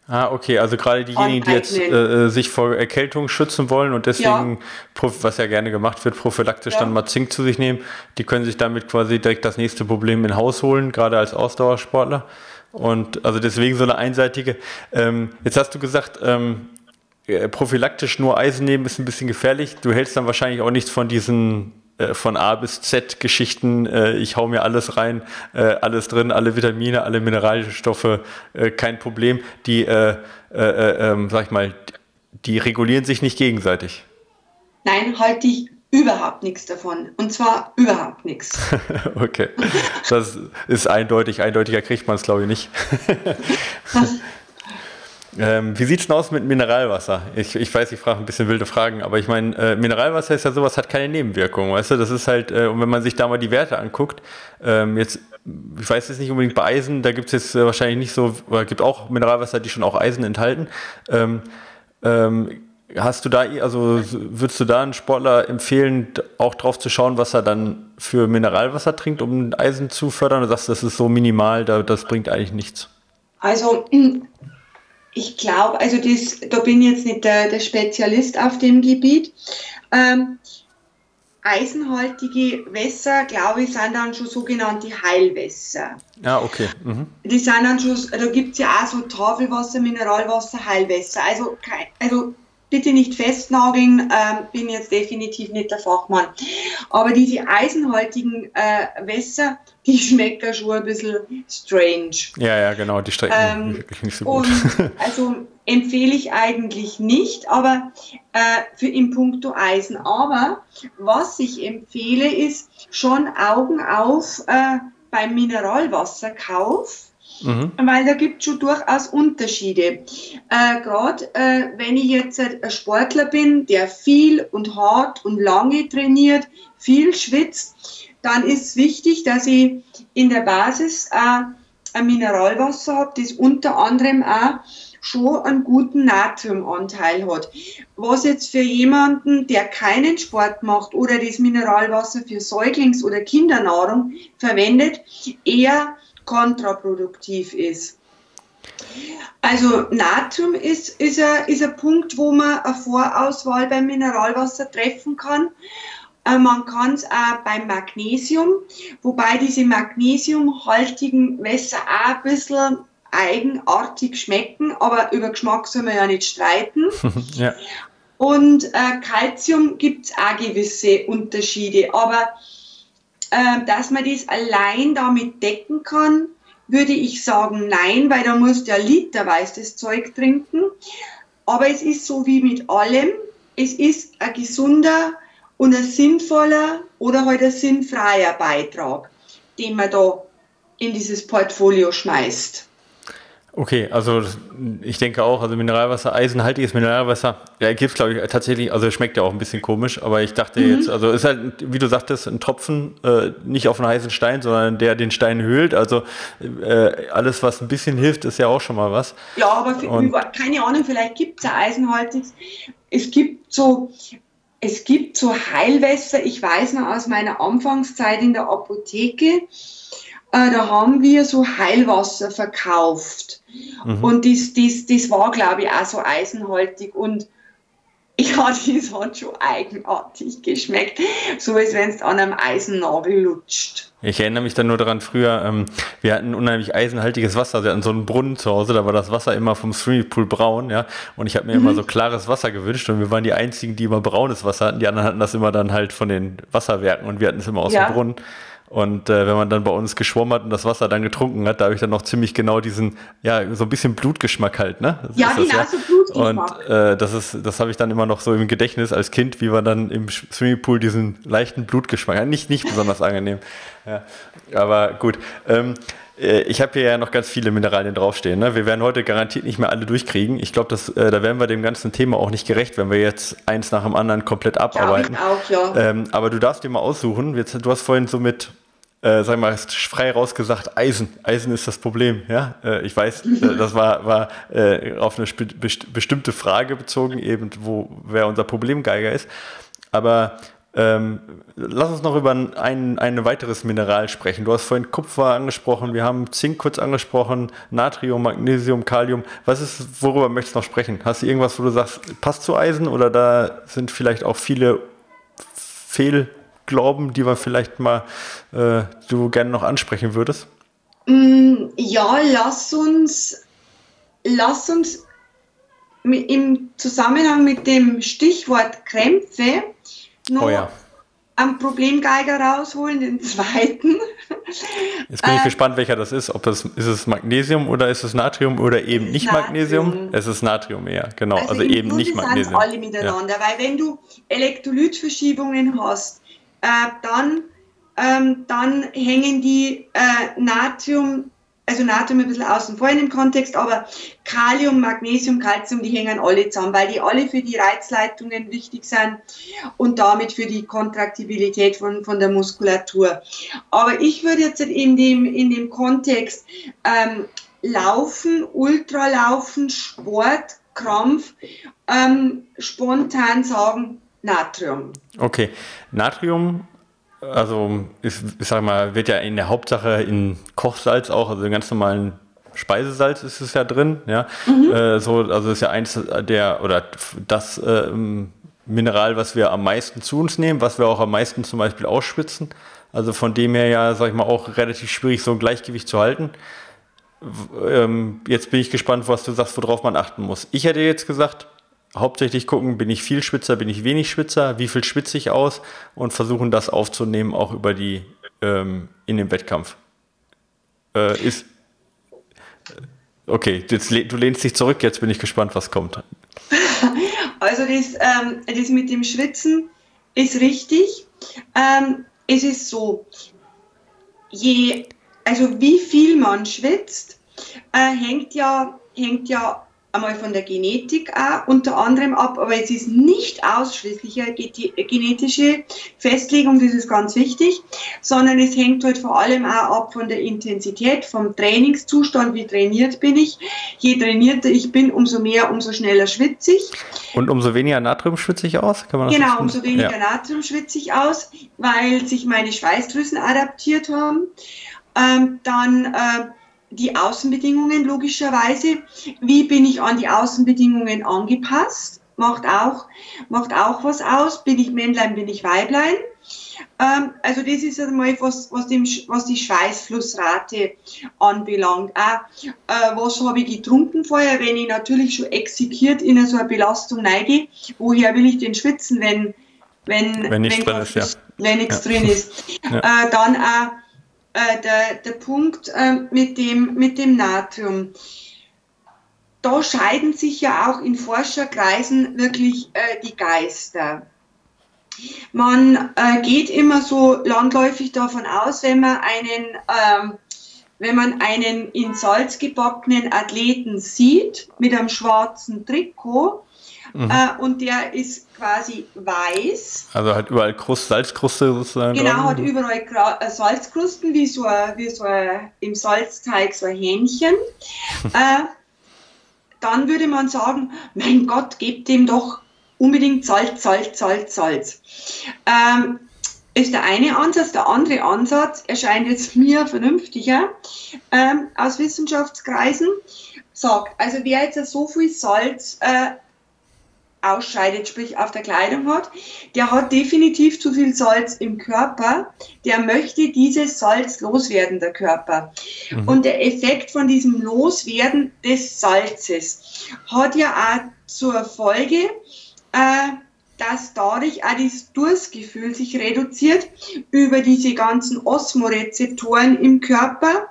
Ah, okay, also gerade diejenigen, die jetzt äh, sich vor Erkältung schützen wollen und deswegen, ja. was ja gerne gemacht wird, prophylaktisch ja. dann mal Zink zu sich nehmen, die können sich damit quasi direkt das nächste Problem in Haus holen, gerade als Ausdauersportler. Und also deswegen so eine einseitige. Ähm, jetzt hast du gesagt, ähm, äh, prophylaktisch nur Eisen nehmen ist ein bisschen gefährlich. Du hältst dann wahrscheinlich auch nichts von diesen äh, von A bis Z Geschichten. Äh, ich hau mir alles rein, äh, alles drin, alle Vitamine, alle Mineralstoffe, äh, kein Problem. Die, äh, ähm, sag ich mal, die regulieren sich nicht gegenseitig. Nein, halte ich überhaupt nichts davon. Und zwar überhaupt nichts. [LAUGHS] okay. Das ist eindeutig. Eindeutiger kriegt man es, glaube ich, nicht. [LAUGHS] Ähm, wie sieht es denn aus mit Mineralwasser? Ich, ich weiß, ich frage ein bisschen wilde Fragen, aber ich meine, äh, Mineralwasser ist ja sowas, hat keine Nebenwirkungen, weißt du? Das ist halt, äh, und wenn man sich da mal die Werte anguckt, ähm, jetzt, ich weiß jetzt nicht unbedingt bei Eisen, da gibt es jetzt äh, wahrscheinlich nicht so, oder gibt auch Mineralwasser, die schon auch Eisen enthalten. Ähm, ähm, hast du da, also würdest du da einen Sportler empfehlen, auch drauf zu schauen, was er dann für Mineralwasser trinkt, um Eisen zu fördern? Oder sagst du, das ist so minimal, da, das bringt eigentlich nichts? Also ich glaube, also das, da bin ich jetzt nicht der, der Spezialist auf dem Gebiet. Ähm, eisenhaltige Wässer, glaube ich, sind dann schon sogenannte Heilwässer. Ja, okay. Mhm. Die sind dann schon, da gibt es ja auch so Tafelwasser, Mineralwasser, Heilwässer. Also, also bitte nicht festnageln, ähm, bin jetzt definitiv nicht der Fachmann. Aber diese eisenhaltigen äh, Wässer, [LAUGHS] die schmecken schon ein bisschen strange. Ja, ja, genau, die strecken ähm, wirklich nicht so gut. [LAUGHS] also empfehle ich eigentlich nicht, aber äh, für in puncto Eisen. Aber was ich empfehle, ist schon Augen auf äh, beim Mineralwasserkauf Mhm. Weil da gibt es schon durchaus Unterschiede. Äh, Gerade äh, wenn ich jetzt ein Sportler bin, der viel und hart und lange trainiert, viel schwitzt, dann ist es wichtig, dass ich in der Basis äh, ein Mineralwasser habe, das unter anderem auch schon einen guten Natriumanteil hat. Was jetzt für jemanden, der keinen Sport macht oder das Mineralwasser für Säuglings- oder Kindernahrung verwendet, eher kontraproduktiv ist. Also Natrium ist, ist, ein, ist ein Punkt, wo man eine Vorauswahl beim Mineralwasser treffen kann. Äh, man kann es auch beim Magnesium, wobei diese magnesiumhaltigen Wässer auch ein bisschen eigenartig schmecken, aber über Geschmack soll man ja nicht streiten. [LAUGHS] ja. Und äh, Calcium gibt es auch gewisse Unterschiede, aber äh, dass man das allein damit decken kann, würde ich sagen nein, weil da muss der literweise das Zeug trinken. Aber es ist so wie mit allem, es ist ein gesunder und ein sinnvoller oder halt ein sinnfreier Beitrag, den man da in dieses Portfolio schmeißt. Okay, also ich denke auch, also Mineralwasser, eisenhaltiges Mineralwasser, ja, gibt es glaube ich tatsächlich, also schmeckt ja auch ein bisschen komisch, aber ich dachte mhm. jetzt, also ist halt, wie du sagtest, ein Tropfen, äh, nicht auf einen heißen Stein, sondern der den Stein höhlt, also äh, alles, was ein bisschen hilft, ist ja auch schon mal was. Ja, aber für, Und, keine Ahnung, vielleicht gibt es ja eisenhaltiges, es gibt so, es gibt so Heilwässer, ich weiß noch aus meiner Anfangszeit in der Apotheke, äh, da haben wir so Heilwasser verkauft. Mhm. Und das, das, das war, glaube ich, auch so eisenhaltig. Und ja, das hat schon eigenartig geschmeckt. So als wenn es an einem Eisennagel lutscht. Ich erinnere mich dann nur daran, früher, ähm, wir hatten unheimlich eisenhaltiges Wasser. Wir hatten so einen Brunnen zu Hause, da war das Wasser immer vom Swimmingpool braun, ja. Und ich habe mir mhm. immer so klares Wasser gewünscht und wir waren die einzigen, die immer braunes Wasser hatten. Die anderen hatten das immer dann halt von den Wasserwerken und wir hatten es immer aus ja. dem Brunnen. Und äh, wenn man dann bei uns geschwommen hat und das Wasser dann getrunken hat, da habe ich dann noch ziemlich genau diesen, ja, so ein bisschen Blutgeschmack halt, ne? Das ja, genau, ja. so Blutgeschmack. Und äh, das ist, das habe ich dann immer noch so im Gedächtnis als Kind, wie wir dann im Swimmingpool diesen leichten Blutgeschmack, ja, nicht, nicht besonders angenehm. [LAUGHS] Ja, aber gut. Ähm, äh, ich habe hier ja noch ganz viele Mineralien draufstehen. Ne? Wir werden heute garantiert nicht mehr alle durchkriegen. Ich glaube, äh, da werden wir dem ganzen Thema auch nicht gerecht, wenn wir jetzt eins nach dem anderen komplett abarbeiten. Ja, ich auch, ja. Ähm, aber du darfst dir mal aussuchen. Du hast vorhin so mit äh, sag mal, frei rausgesagt, Eisen. Eisen ist das Problem. Ja, äh, ich weiß, äh, das war, war äh, auf eine best bestimmte Frage bezogen, eben, wo wer unser Problemgeiger ist. Aber ähm, lass uns noch über ein, ein weiteres Mineral sprechen. Du hast vorhin Kupfer angesprochen, wir haben Zink kurz angesprochen, Natrium, Magnesium, Kalium. Was ist, worüber möchtest du noch sprechen? Hast du irgendwas, wo du sagst, passt zu Eisen oder da sind vielleicht auch viele Fehl Glauben, die wir vielleicht mal äh, du gerne noch ansprechen würdest? Mm, ja, lass uns, lass uns im Zusammenhang mit dem Stichwort Krämpfe noch oh ja. einen Problemgeiger rausholen, den zweiten. Jetzt bin ich äh, gespannt, welcher das ist. Ob es ist es Magnesium oder ist es Natrium oder eben nicht Natrium. Magnesium? Es ist Natrium eher, genau. Also, also eben nicht Magnesium. alle miteinander, ja. weil wenn du Elektrolytverschiebungen hast, äh, dann, ähm, dann hängen die äh, Natrium, also Natrium ein bisschen außen vor in dem Kontext, aber Kalium, Magnesium, Calcium, die hängen alle zusammen, weil die alle für die Reizleitungen wichtig sind und damit für die Kontraktibilität von, von der Muskulatur. Aber ich würde jetzt in dem, in dem Kontext ähm, Laufen, Ultralaufen, Sport, Krampf, ähm, spontan sagen, Natrium. Okay, Natrium, also ist, ich sag mal, wird ja in der Hauptsache in Kochsalz auch, also in ganz normalen Speisesalz ist es ja drin, ja. Mhm. Äh, so, also ist ja eins der oder das äh, Mineral, was wir am meisten zu uns nehmen, was wir auch am meisten zum Beispiel ausschwitzen. Also von dem her ja, sag ich mal, auch relativ schwierig, so ein Gleichgewicht zu halten. Ähm, jetzt bin ich gespannt, was du sagst, worauf man achten muss. Ich hätte jetzt gesagt, hauptsächlich gucken, bin ich viel Schwitzer, bin ich wenig Schwitzer, wie viel schwitze ich aus und versuchen das aufzunehmen, auch über die ähm, in dem Wettkampf. Äh, ist okay, jetzt, du lehnst dich zurück, jetzt bin ich gespannt, was kommt. [LAUGHS] Also das, ähm, das mit dem Schwitzen ist richtig. Ähm, es ist so, je, also wie viel man schwitzt, äh, hängt ja, hängt ja einmal von der Genetik auch unter anderem ab, aber es ist nicht ausschließlich eine genetische Festlegung, das ist ganz wichtig, sondern es hängt halt vor allem auch ab von der Intensität, vom Trainingszustand, wie trainiert bin ich. Je trainierter ich bin, umso mehr, umso schneller schwitze ich. Und umso weniger Natrium schwitze ich aus? Kann man das genau, umso weniger ja. Natrium schwitze ich aus, weil sich meine Schweißdrüsen adaptiert haben. Ähm, dann äh, die Außenbedingungen logischerweise. Wie bin ich an die Außenbedingungen angepasst? Macht auch, macht auch was aus. Bin ich Männlein, bin ich Weiblein? Ähm, also das ist einmal was, was, dem, was die Schweißflussrate anbelangt. Auch, äh, was habe ich getrunken vorher, wenn ich natürlich schon exekiert in so eine Belastung neige? Woher will ich denn schwitzen, wenn, wenn, wenn, nichts drin ist, ja. wenn nichts ja. drin ist? [LAUGHS] Ja. Äh, dann auch äh, der, der Punkt äh, mit, dem, mit dem Natrium. Da scheiden sich ja auch in Forscherkreisen wirklich äh, die Geister. Man äh, geht immer so landläufig davon aus, wenn man einen, ähm, wenn man einen in Salz gebackenen Athleten sieht mit einem schwarzen Trikot mhm. äh, und der ist quasi weiß. Also hat überall Krust, Salzkruste sozusagen. Genau, dran. hat überall äh, Salzkrusten, wie so, ein, wie so ein, im Salzteig so ein Hähnchen. [LAUGHS] äh, dann würde man sagen, mein Gott, gebt dem doch unbedingt Salz, Salz, Salz, Salz. Ähm, ist der eine Ansatz. Der andere Ansatz erscheint jetzt mir vernünftiger ähm, aus Wissenschaftskreisen. Sagt, also wer jetzt so viel Salz äh, ausscheidet, sprich auf der Kleidung hat, der hat definitiv zu viel Salz im Körper. Der möchte dieses Salz loswerden, der Körper. Mhm. Und der Effekt von diesem Loswerden des Salzes hat ja auch zur Folge, äh, dass dadurch auch das Durstgefühl sich reduziert über diese ganzen Osmorezeptoren im Körper.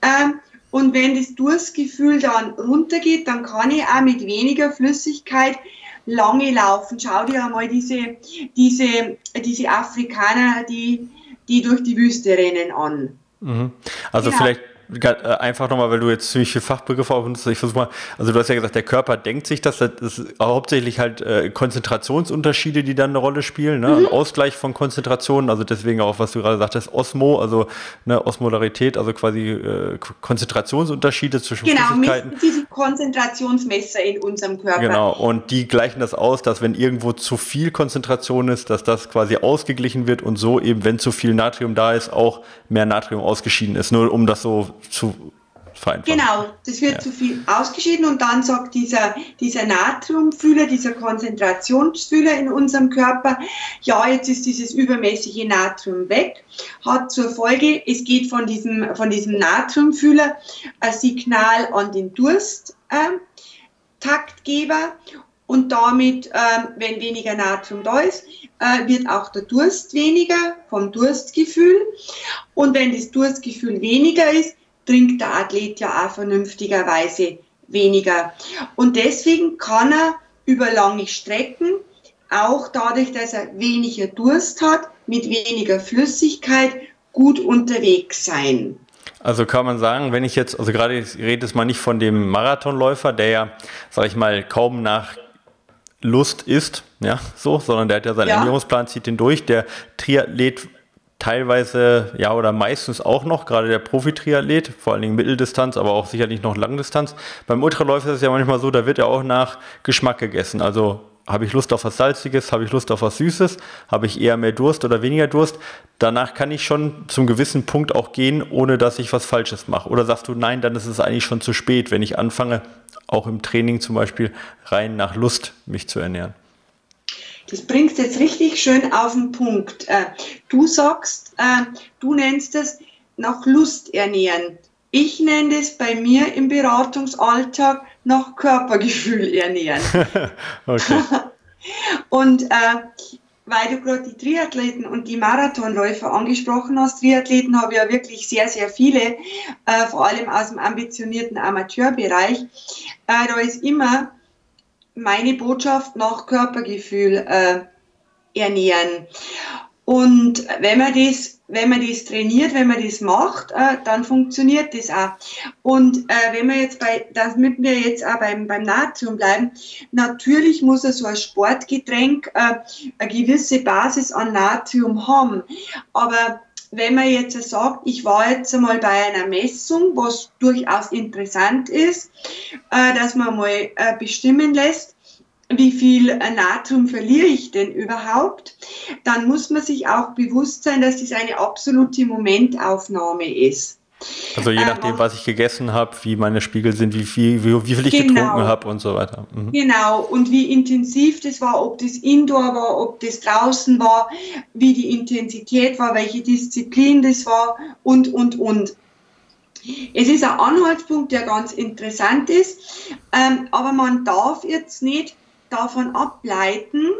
Ähm, und wenn das Durstgefühl dann runtergeht, dann kann ich auch mit weniger Flüssigkeit lange laufen. Schau dir einmal diese, diese, diese Afrikaner, die, die durch die Wüste rennen an. Mhm. Also ja. vielleicht einfach nochmal, weil du jetzt ziemlich viel Fachbegriffe aufnimmst. Ich versuche mal, also du hast ja gesagt, der Körper denkt sich das, das ist hauptsächlich halt äh, Konzentrationsunterschiede, die dann eine Rolle spielen, ne? Mhm. Ausgleich von Konzentrationen, also deswegen auch, was du gerade sagtest, Osmo, also ne, Osmolarität, also quasi äh, Konzentrationsunterschiede zwischen genau, Flüssigkeiten. Genau, diese Konzentrationsmesser in unserem Körper. Genau, und die gleichen das aus, dass wenn irgendwo zu viel Konzentration ist, dass das quasi ausgeglichen wird und so eben, wenn zu viel Natrium da ist, auch mehr Natrium ausgeschieden ist. Nur um das so zu vereinfachen. Genau, das wird ja. zu viel ausgeschieden und dann sagt dieser, dieser Natriumfühler, dieser Konzentrationsfühler in unserem Körper, ja, jetzt ist dieses übermäßige Natrium weg, hat zur Folge, es geht von diesem, von diesem Natriumfühler ein Signal an den Dursttaktgeber äh, und damit, äh, wenn weniger Natrium da ist, äh, wird auch der Durst weniger vom Durstgefühl. Und wenn das Durstgefühl weniger ist, trinkt der Athlet ja auch vernünftigerweise weniger. Und deswegen kann er über lange Strecken, auch dadurch, dass er weniger Durst hat, mit weniger Flüssigkeit gut unterwegs sein. Also kann man sagen, wenn ich jetzt, also gerade ich rede jetzt mal nicht von dem Marathonläufer, der ja, sag ich mal, kaum nach Lust ist, ja, so, sondern der hat ja seinen ja. Ernährungsplan, zieht den durch. Der Triathlet teilweise, ja, oder meistens auch noch, gerade der Profi-Triathlet, vor allen Dingen Mitteldistanz, aber auch sicherlich noch Langdistanz. Beim Ultraläufer ist es ja manchmal so, da wird ja auch nach Geschmack gegessen. Also habe ich Lust auf was Salziges, habe ich Lust auf was Süßes, habe ich eher mehr Durst oder weniger Durst. Danach kann ich schon zum gewissen Punkt auch gehen, ohne dass ich was Falsches mache. Oder sagst du, nein, dann ist es eigentlich schon zu spät, wenn ich anfange, auch im Training zum Beispiel rein nach Lust mich zu ernähren. Das bringst jetzt richtig schön auf den Punkt. Äh, du sagst, äh, du nennst es nach Lust ernähren. Ich nenne es bei mir im Beratungsalltag nach Körpergefühl [LAUGHS] ernähren. [LAUGHS] [LAUGHS] und äh, weil du gerade die Triathleten und die Marathonläufer angesprochen hast, Triathleten habe ich ja wirklich sehr, sehr viele, äh, vor allem aus dem ambitionierten Amateurbereich. Äh, da ist immer meine Botschaft nach Körpergefühl äh, ernähren. Und wenn man das, wenn man das trainiert, wenn man das macht, äh, dann funktioniert das auch. Und äh, wenn wir jetzt bei, damit wir jetzt auch beim, beim Natrium bleiben, natürlich muss so ein Sportgetränk äh, eine gewisse Basis an Natrium haben. Aber wenn man jetzt sagt, ich war jetzt einmal bei einer Messung, was durchaus interessant ist, äh, dass man mal äh, bestimmen lässt, wie viel Natrium verliere ich denn überhaupt, dann muss man sich auch bewusst sein, dass das eine absolute Momentaufnahme ist. Also je nachdem, ähm, was ich gegessen habe, wie meine Spiegel sind, wie viel, wie, wie viel ich genau, getrunken habe und so weiter. Mhm. Genau, und wie intensiv das war, ob das Indoor war, ob das draußen war, wie die Intensität war, welche Disziplin das war und, und, und. Es ist ein Anhaltspunkt, der ganz interessant ist, ähm, aber man darf jetzt nicht davon ableiten,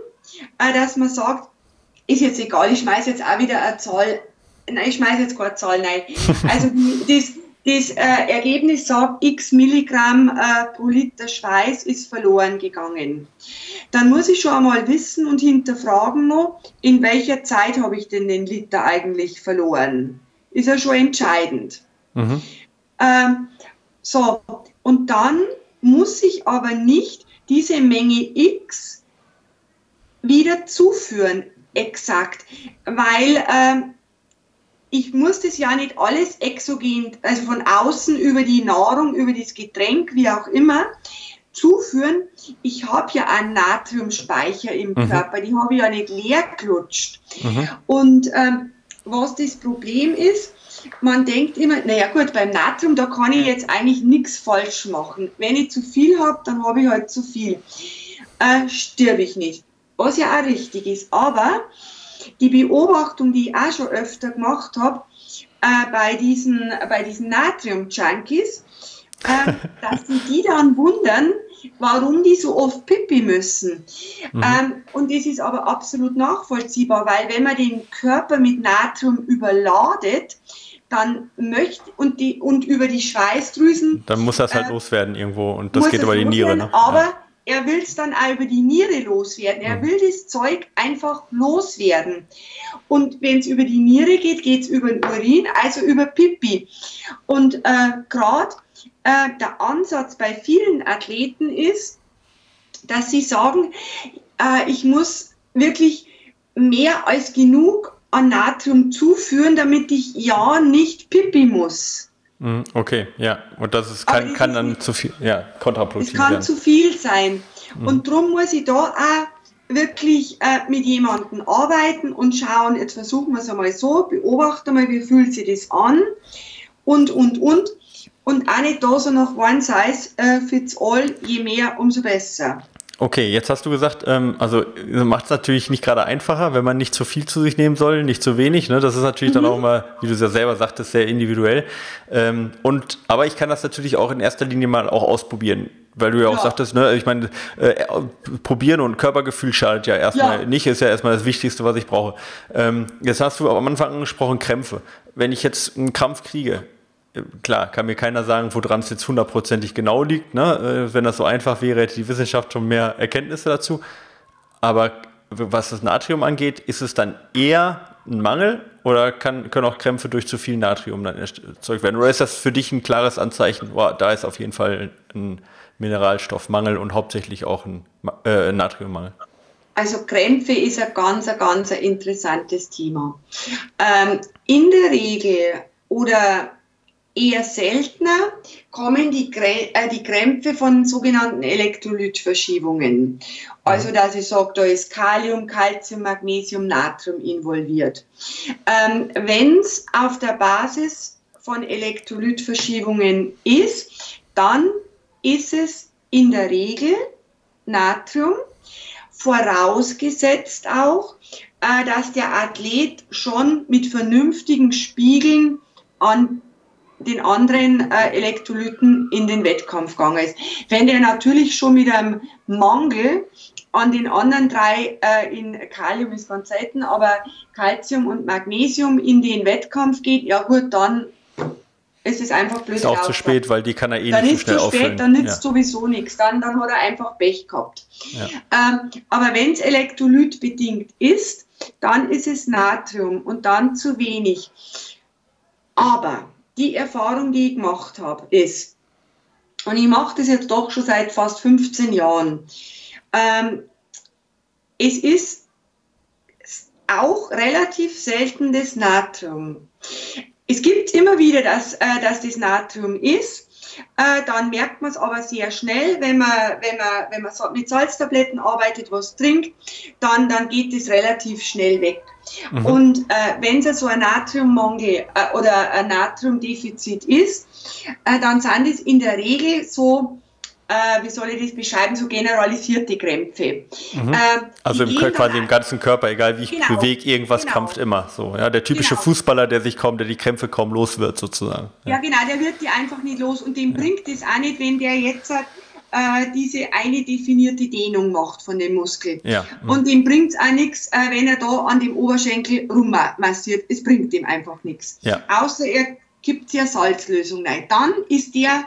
äh, dass man sagt, ist jetzt egal, ich schmeiße jetzt auch wieder eine Zahl nein, ich schmeiße jetzt keine Zahl rein. [LAUGHS] Also das, das äh, Ergebnis sagt, x Milligramm äh, pro Liter Schweiß ist verloren gegangen. Dann muss ich schon einmal wissen und hinterfragen noch, in welcher Zeit habe ich denn den Liter eigentlich verloren? Ist ja schon entscheidend. Mhm. Ähm, so, und dann muss ich aber nicht diese Menge X wieder zuführen, exakt, weil ähm, ich muss das ja nicht alles exogen, also von außen über die Nahrung, über das Getränk, wie auch immer, zuführen. Ich habe ja einen Natriumspeicher im mhm. Körper, die habe ich ja nicht leer gelutscht. Mhm. Und ähm, was das Problem ist, man denkt immer, naja gut, beim Natrium, da kann ich jetzt eigentlich nichts falsch machen. Wenn ich zu viel habe, dann habe ich halt zu viel. Äh, stirb ich nicht. Was ja auch richtig ist. Aber die Beobachtung, die ich auch schon öfter gemacht habe, äh, bei diesen, bei diesen Natrium-Junkies, äh, [LAUGHS] dass sie die dann wundern, warum die so oft Pipi müssen. Mhm. Ähm, und das ist aber absolut nachvollziehbar, weil wenn man den Körper mit Natrium überladet, dann möchte und die und über die Schweißdrüsen. Dann muss das halt äh, loswerden irgendwo und das geht über die Niere. Ne? Aber ja er will es dann auch über die Niere loswerden. Er will das Zeug einfach loswerden. Und wenn es über die Niere geht, geht es über den Urin, also über Pipi. Und äh, gerade äh, der Ansatz bei vielen Athleten ist, dass sie sagen, äh, ich muss wirklich mehr als genug an Natrium zuführen, damit ich ja nicht Pipi muss. Mhm, okay, ja. Und das ist, kann, kann dann zu viel, ja, kontraproduktiv Es kann werden. zu viel sein. Mhm. Und darum muss ich da auch wirklich äh, mit jemandem arbeiten und schauen, jetzt versuchen wir es einmal so, beobachte mal, wie fühlt sich das an und, und, und. Und auch nicht da so nach One Size äh, fits all, je mehr, umso besser. Okay, jetzt hast du gesagt, ähm, also macht es natürlich nicht gerade einfacher, wenn man nicht zu viel zu sich nehmen soll, nicht zu wenig. Ne? Das ist natürlich mhm. dann auch immer, wie du es ja selber sagtest, sehr individuell. Ähm, und aber ich kann das natürlich auch in erster Linie mal auch ausprobieren. Weil du ja, ja. auch sagtest, ne, ich meine, äh, probieren und Körpergefühl schadet ja erstmal ja. nicht, ist ja erstmal das Wichtigste, was ich brauche. Ähm, jetzt hast du am Anfang angesprochen, Krämpfe. Wenn ich jetzt einen Krampf kriege, klar, kann mir keiner sagen, woran es jetzt hundertprozentig genau liegt. Ne? Äh, wenn das so einfach wäre, hätte die Wissenschaft schon mehr Erkenntnisse dazu. Aber was das Natrium angeht, ist es dann eher ein Mangel oder kann, können auch Krämpfe durch zu viel Natrium dann erzeugt werden? Oder ist das für dich ein klares Anzeichen, boah, da ist auf jeden Fall ein Mineralstoffmangel und hauptsächlich auch ein äh, Natriummangel? Also Krämpfe ist ein ganz, ganz interessantes Thema. Ähm, in der Regel oder Eher seltener kommen die, äh, die Krämpfe von sogenannten Elektrolytverschiebungen. Also, dass ich sage, da ist Kalium, Calcium, Magnesium, Natrium involviert. Ähm, Wenn es auf der Basis von Elektrolytverschiebungen ist, dann ist es in der Regel Natrium, vorausgesetzt auch, äh, dass der Athlet schon mit vernünftigen Spiegeln an den anderen äh, Elektrolyten in den Wettkampf gegangen ist. Wenn der natürlich schon mit einem Mangel an den anderen drei, äh, in Kalium ist ganz selten, aber Calcium und Magnesium in den Wettkampf geht, ja gut, dann ist es einfach blöd. Ist auch zu spät, weil die kann er eh dann nicht so schnell auffüllen. Spät, dann nützt ja. sowieso nichts, dann, dann hat er einfach Pech gehabt. Ja. Ähm, aber wenn es elektrolytbedingt ist, dann ist es Natrium und dann zu wenig. Aber die Erfahrung, die ich gemacht habe, ist, und ich mache das jetzt doch schon seit fast 15 Jahren, ähm, es ist auch relativ selten das Natrium. Es gibt immer wieder, dass, äh, dass das Natrium ist, äh, dann merkt man es aber sehr schnell, wenn man, wenn man, wenn man mit Salztabletten arbeitet, was trinkt, dann, dann geht es relativ schnell weg. Mhm. Und äh, wenn es so ein Natriummangel äh, oder ein Natriumdefizit ist, äh, dann sind es in der Regel so, äh, wie soll ich das beschreiben, so generalisierte Krämpfe. Mhm. Äh, also im, quasi im ganzen Körper, egal wie ich genau, bewege, irgendwas genau. krampft immer. So, ja, der typische genau. Fußballer, der sich kaum, der die Krämpfe kaum los wird, sozusagen. Ja, ja genau, der wird die einfach nicht los und dem ja. bringt es auch nicht, wenn der jetzt sagt, äh, diese eine definierte Dehnung macht von dem Muskel. Ja. Mhm. Und dem bringt es auch nichts, äh, wenn er da an dem Oberschenkel rummassiert. Es bringt ihm einfach nichts. Ja. Außer er gibt ja Salzlösung rein. Dann ist der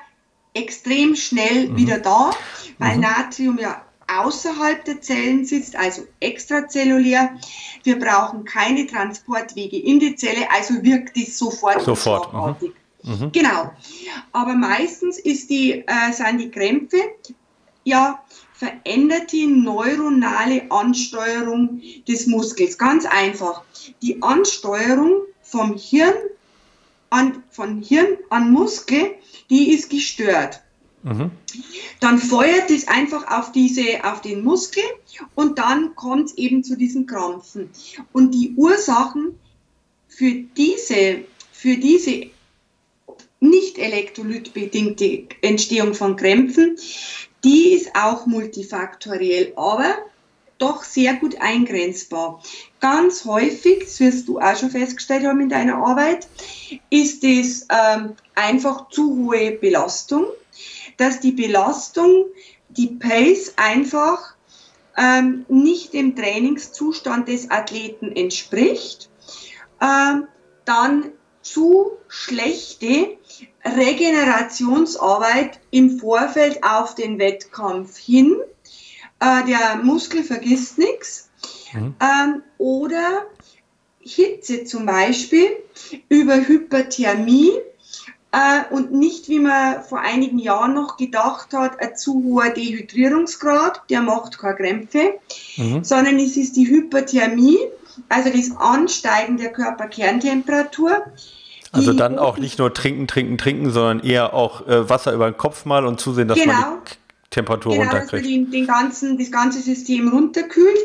extrem schnell mhm. wieder da, weil mhm. Natrium ja außerhalb der Zellen sitzt, also extrazellulär. Wir brauchen keine Transportwege in die Zelle, also wirkt es sofort. Sofort. Mhm. Mhm. Genau. Aber meistens ist die, äh, sind die Krämpfe ja veränderte neuronale Ansteuerung des Muskels. Ganz einfach. Die Ansteuerung vom Hirn an, von Hirn an Muskel, die ist gestört. Mhm. Dann feuert es einfach auf, diese, auf den Muskel und dann kommt es eben zu diesen Krampfen. Und die Ursachen für diese, für diese nicht elektrolytbedingte Entstehung von Krämpfen, die ist auch multifaktoriell, aber doch sehr gut eingrenzbar. Ganz häufig, das wirst du auch schon festgestellt haben in deiner Arbeit, ist es ähm, einfach zu hohe Belastung, dass die Belastung, die Pace einfach ähm, nicht dem Trainingszustand des Athleten entspricht, ähm, dann zu schlechte Regenerationsarbeit im Vorfeld auf den Wettkampf hin. Äh, der Muskel vergisst nichts. Mhm. Ähm, oder Hitze zum Beispiel über Hyperthermie äh, und nicht, wie man vor einigen Jahren noch gedacht hat, ein zu hoher Dehydrierungsgrad, der macht keine Krämpfe, mhm. sondern es ist die Hyperthermie, also das Ansteigen der Körperkerntemperatur, also dann auch nicht nur trinken, trinken, trinken, sondern eher auch äh, Wasser über den Kopf mal und zusehen, dass genau. man die Temperatur genau, runterkriegt. Dass man den, ganzen, das ganze System runterkühlt,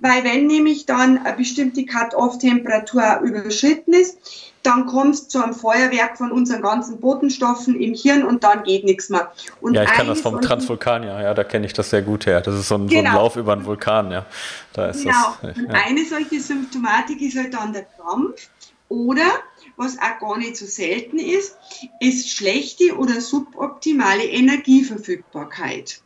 weil wenn nämlich dann eine bestimmte Cut-off-Temperatur überschritten ist, dann kommt es zu einem Feuerwerk von unseren ganzen Botenstoffen im Hirn und dann geht nichts mehr. Und ja, ich kann das vom Transvulkanier, ja, da kenne ich das sehr gut her. Das ist so ein, genau. so ein genau. Lauf über einen Vulkan, ja. Da ist genau. Das, ja. Und eine solche Symptomatik ist halt dann der Krampf oder was auch gar nicht so selten ist, ist schlechte oder suboptimale Energieverfügbarkeit.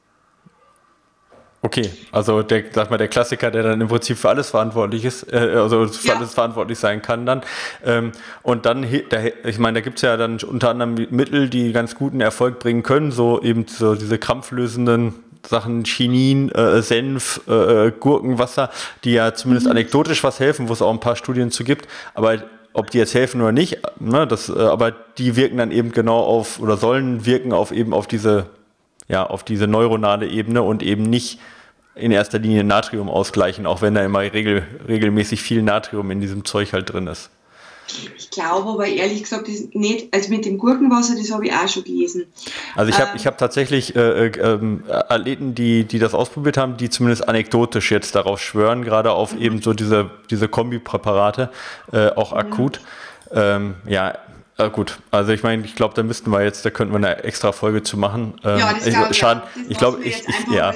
Okay, also der, sag mal, der Klassiker, der dann im Prinzip für alles verantwortlich ist, äh, also für ja. alles verantwortlich sein kann dann. Ähm, und dann, der, ich meine, da gibt es ja dann unter anderem Mittel, die ganz guten Erfolg bringen können, so eben so diese krampflösenden Sachen, Chinin, äh, Senf, äh, Gurkenwasser, die ja zumindest mhm. anekdotisch was helfen, wo es auch ein paar Studien zu gibt. Aber ob die jetzt helfen oder nicht, ne, das, äh, aber die wirken dann eben genau auf oder sollen wirken auf eben auf diese, ja, auf diese neuronale Ebene und eben nicht in erster Linie Natrium ausgleichen, auch wenn da immer regel, regelmäßig viel Natrium in diesem Zeug halt drin ist. Ich glaube aber ehrlich gesagt das nicht, also mit dem Gurkenwasser, das habe ich auch schon gelesen. Also ich habe ähm, hab tatsächlich äh, äh, Athleten, die, die das ausprobiert haben, die zumindest anekdotisch jetzt darauf schwören, gerade auf mhm. eben so diese, diese Kombipräparate, äh, auch mhm. akut. Ähm, ja, äh, gut, also ich meine, ich glaube, da müssten wir jetzt, da könnten wir eine extra Folge zu machen. Ähm, ja, das glaube ich. Ja. ich glaube, ich, ich ja.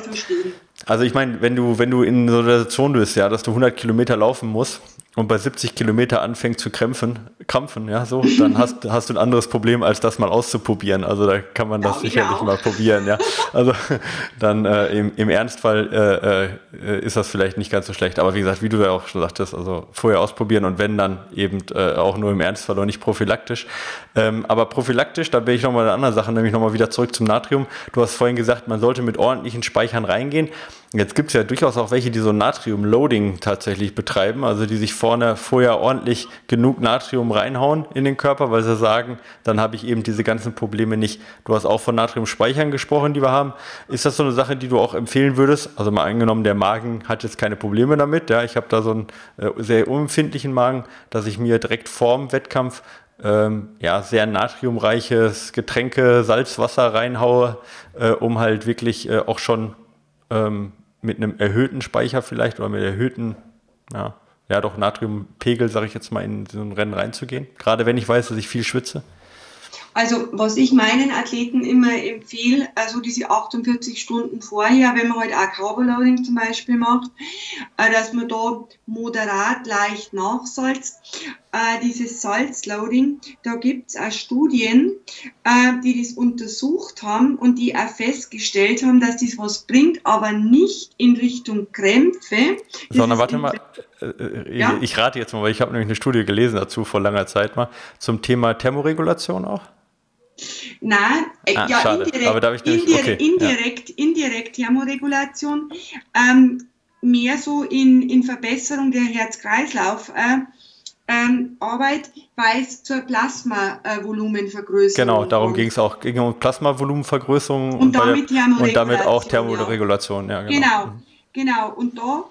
Also ich meine, wenn du, wenn du in so einer Situation bist, ja, dass du 100 Kilometer laufen musst und bei 70 Kilometer anfängt zu krämpfen, krampfen, ja, so, dann hast, hast du ein anderes Problem, als das mal auszuprobieren. Also da kann man das ja, sicherlich mal probieren, ja. Also dann äh, im, im Ernstfall äh, äh, ist das vielleicht nicht ganz so schlecht. Aber wie gesagt, wie du ja auch schon sagtest, also vorher ausprobieren und wenn dann eben äh, auch nur im Ernstfall und nicht prophylaktisch. Ähm, aber prophylaktisch, da bin ich nochmal eine andere Sache, nämlich nochmal wieder zurück zum Natrium. Du hast vorhin gesagt, man sollte mit ordentlichen Speichern reingehen. Jetzt gibt es ja durchaus auch welche, die so Natrium-Loading tatsächlich betreiben, also die sich vorne vorher ordentlich genug Natrium reinhauen in den Körper, weil sie sagen, dann habe ich eben diese ganzen Probleme nicht. Du hast auch von Natrium-Speichern gesprochen, die wir haben. Ist das so eine Sache, die du auch empfehlen würdest? Also mal angenommen, der Magen hat jetzt keine Probleme damit. Ja, ich habe da so einen äh, sehr unempfindlichen Magen, dass ich mir direkt vorm Wettkampf ähm, ja, sehr natriumreiches Getränke, Salzwasser reinhaue, äh, um halt wirklich äh, auch schon ähm, mit einem erhöhten Speicher vielleicht oder mit erhöhten, ja, ja doch Natriumpegel, sage ich jetzt mal, in so ein Rennen reinzugehen? Gerade wenn ich weiß, dass ich viel schwitze? Also was ich meinen Athleten immer empfehle, also diese 48 Stunden vorher, wenn man halt auch Carbo-Loading zum Beispiel macht, äh, dass man da moderat leicht nachsalzt. Äh, dieses Salzloading, da gibt es auch Studien, äh, die das untersucht haben und die auch festgestellt haben, dass das was bringt, aber nicht in Richtung Krämpfe. Sondern warte mal, ja? ich rate jetzt mal, weil ich habe nämlich eine Studie gelesen dazu vor langer Zeit mal, zum Thema Thermoregulation auch. Nein, äh, ah, ja, schade. indirekt, Aber darf ich nicht, indirekt, okay, indirekt, ja. indirekt Thermoregulation, ähm, mehr so in, in Verbesserung der Herz-Kreislauf. Äh, ähm, Arbeit, weil es zur Plasmavolumenvergrößerung Genau, darum ging es auch, ging um Plasmavolumenvergrößerung und, und, damit, der, und damit auch Thermoregulation. Ja, genau. genau, genau. Und da,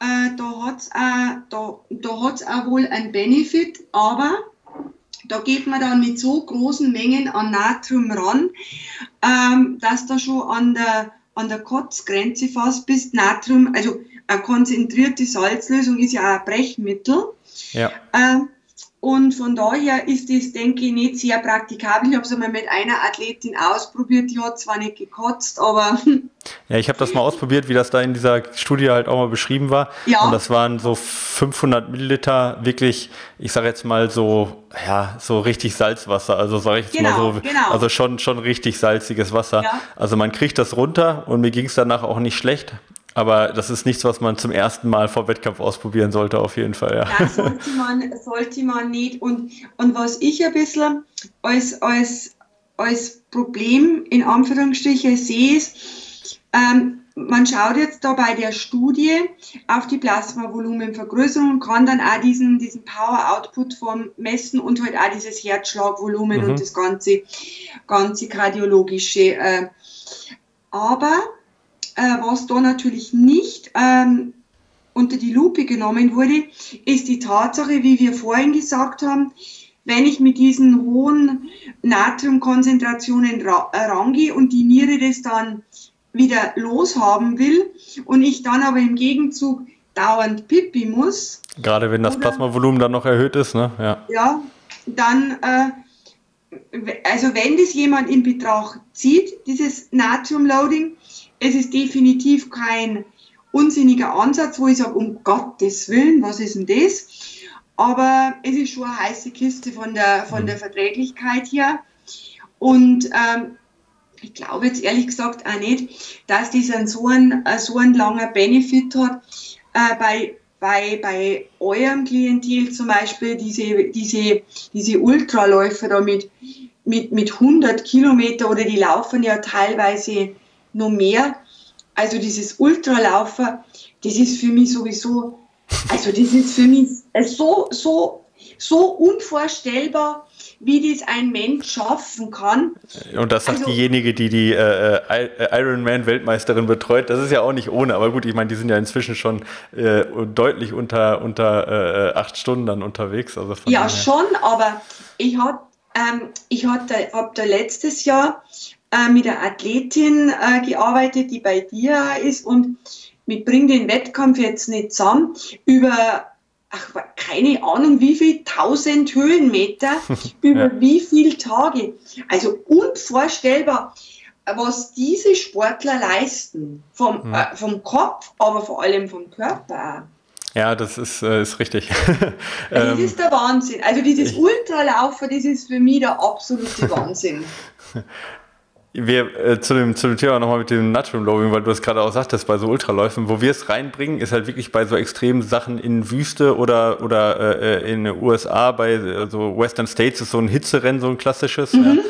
äh, da hat es da, da auch wohl ein Benefit, aber da geht man dann mit so großen Mengen an Natrium ran, ähm, dass da schon an der, an der Kotzgrenze fast bis Natrium, also eine konzentrierte Salzlösung ist ja auch ein Brechmittel. Ja. Ähm, und von daher ist das, denke ich, nicht sehr praktikabel. Ich habe es einmal mit einer Athletin ausprobiert, die hat zwar nicht gekotzt, aber. [LAUGHS] Ja, ich habe das mal ausprobiert, wie das da in dieser Studie halt auch mal beschrieben war. Ja. Und das waren so 500 Milliliter, wirklich, ich sage jetzt mal so, ja, so richtig Salzwasser. Also sage ich jetzt genau, mal so, genau. also schon, schon richtig salziges Wasser. Ja. Also man kriegt das runter und mir ging es danach auch nicht schlecht. Aber das ist nichts, was man zum ersten Mal vor Wettkampf ausprobieren sollte, auf jeden Fall. Ja, ja sollte, man, sollte man nicht. Und, und was ich ein bisschen als, als, als Problem in Anführungsstrichen sehe, ist, ähm, man schaut jetzt da bei der Studie auf die Plasmavolumenvergrößerung und kann dann auch diesen, diesen Power-Output vom messen und halt auch dieses Herzschlagvolumen mhm. und das ganze, ganze kardiologische. Äh, aber äh, was da natürlich nicht ähm, unter die Lupe genommen wurde, ist die Tatsache, wie wir vorhin gesagt haben, wenn ich mit diesen hohen Natriumkonzentrationen rangehe und die Niere das dann wieder loshaben will und ich dann aber im Gegenzug dauernd pipi muss. Gerade wenn das oder, Plasmavolumen dann noch erhöht ist, ne? Ja, ja dann, äh, also wenn das jemand in Betracht zieht, dieses Natriumloading, es ist definitiv kein unsinniger Ansatz, wo ich sage, um Gottes Willen, was ist denn das? Aber es ist schon eine heiße Kiste von der, von der Verträglichkeit her. Und ähm, ich glaube jetzt ehrlich gesagt auch nicht, dass das so ein, so ein langer Benefit hat. Äh, bei, bei, bei eurem Klientel zum Beispiel diese, diese, diese Ultraläufer da mit, mit, mit 100 Kilometer oder die laufen ja teilweise noch mehr. Also dieses Ultralaufer, das ist für mich sowieso, also das ist für mich so, so, so unvorstellbar, wie das ein Mensch schaffen kann. Und das sagt also, diejenige, die die äh, äh Ironman-Weltmeisterin betreut. Das ist ja auch nicht ohne, aber gut, ich meine, die sind ja inzwischen schon äh, deutlich unter, unter äh, acht Stunden dann unterwegs. Also ja, schon, aber ich habe ähm, ich hatte, hab da letztes Jahr äh, mit einer Athletin äh, gearbeitet, die bei dir ist und mit Bring den Wettkampf jetzt nicht zusammen, über ach, keine Ahnung wie viel tausend Höhenmeter, [LAUGHS] über ja. wie viele Tage. Also unvorstellbar, was diese Sportler leisten, vom, mhm. äh, vom Kopf, aber vor allem vom Körper. Ja, das ist, äh, ist richtig. [LAUGHS] das ähm, ist der Wahnsinn. Also dieses Ultralaufen, das ist für mich der absolute [LAUGHS] Wahnsinn. Wir, äh, zu, dem, zu dem Thema nochmal mit dem Natrium Loading, weil du es gerade auch sagtest, bei so Ultraläufen, wo wir es reinbringen, ist halt wirklich bei so extremen Sachen in Wüste oder, oder äh, in den USA, bei äh, so Western States ist so ein Hitzerennen, so ein klassisches. Mhm. Ja.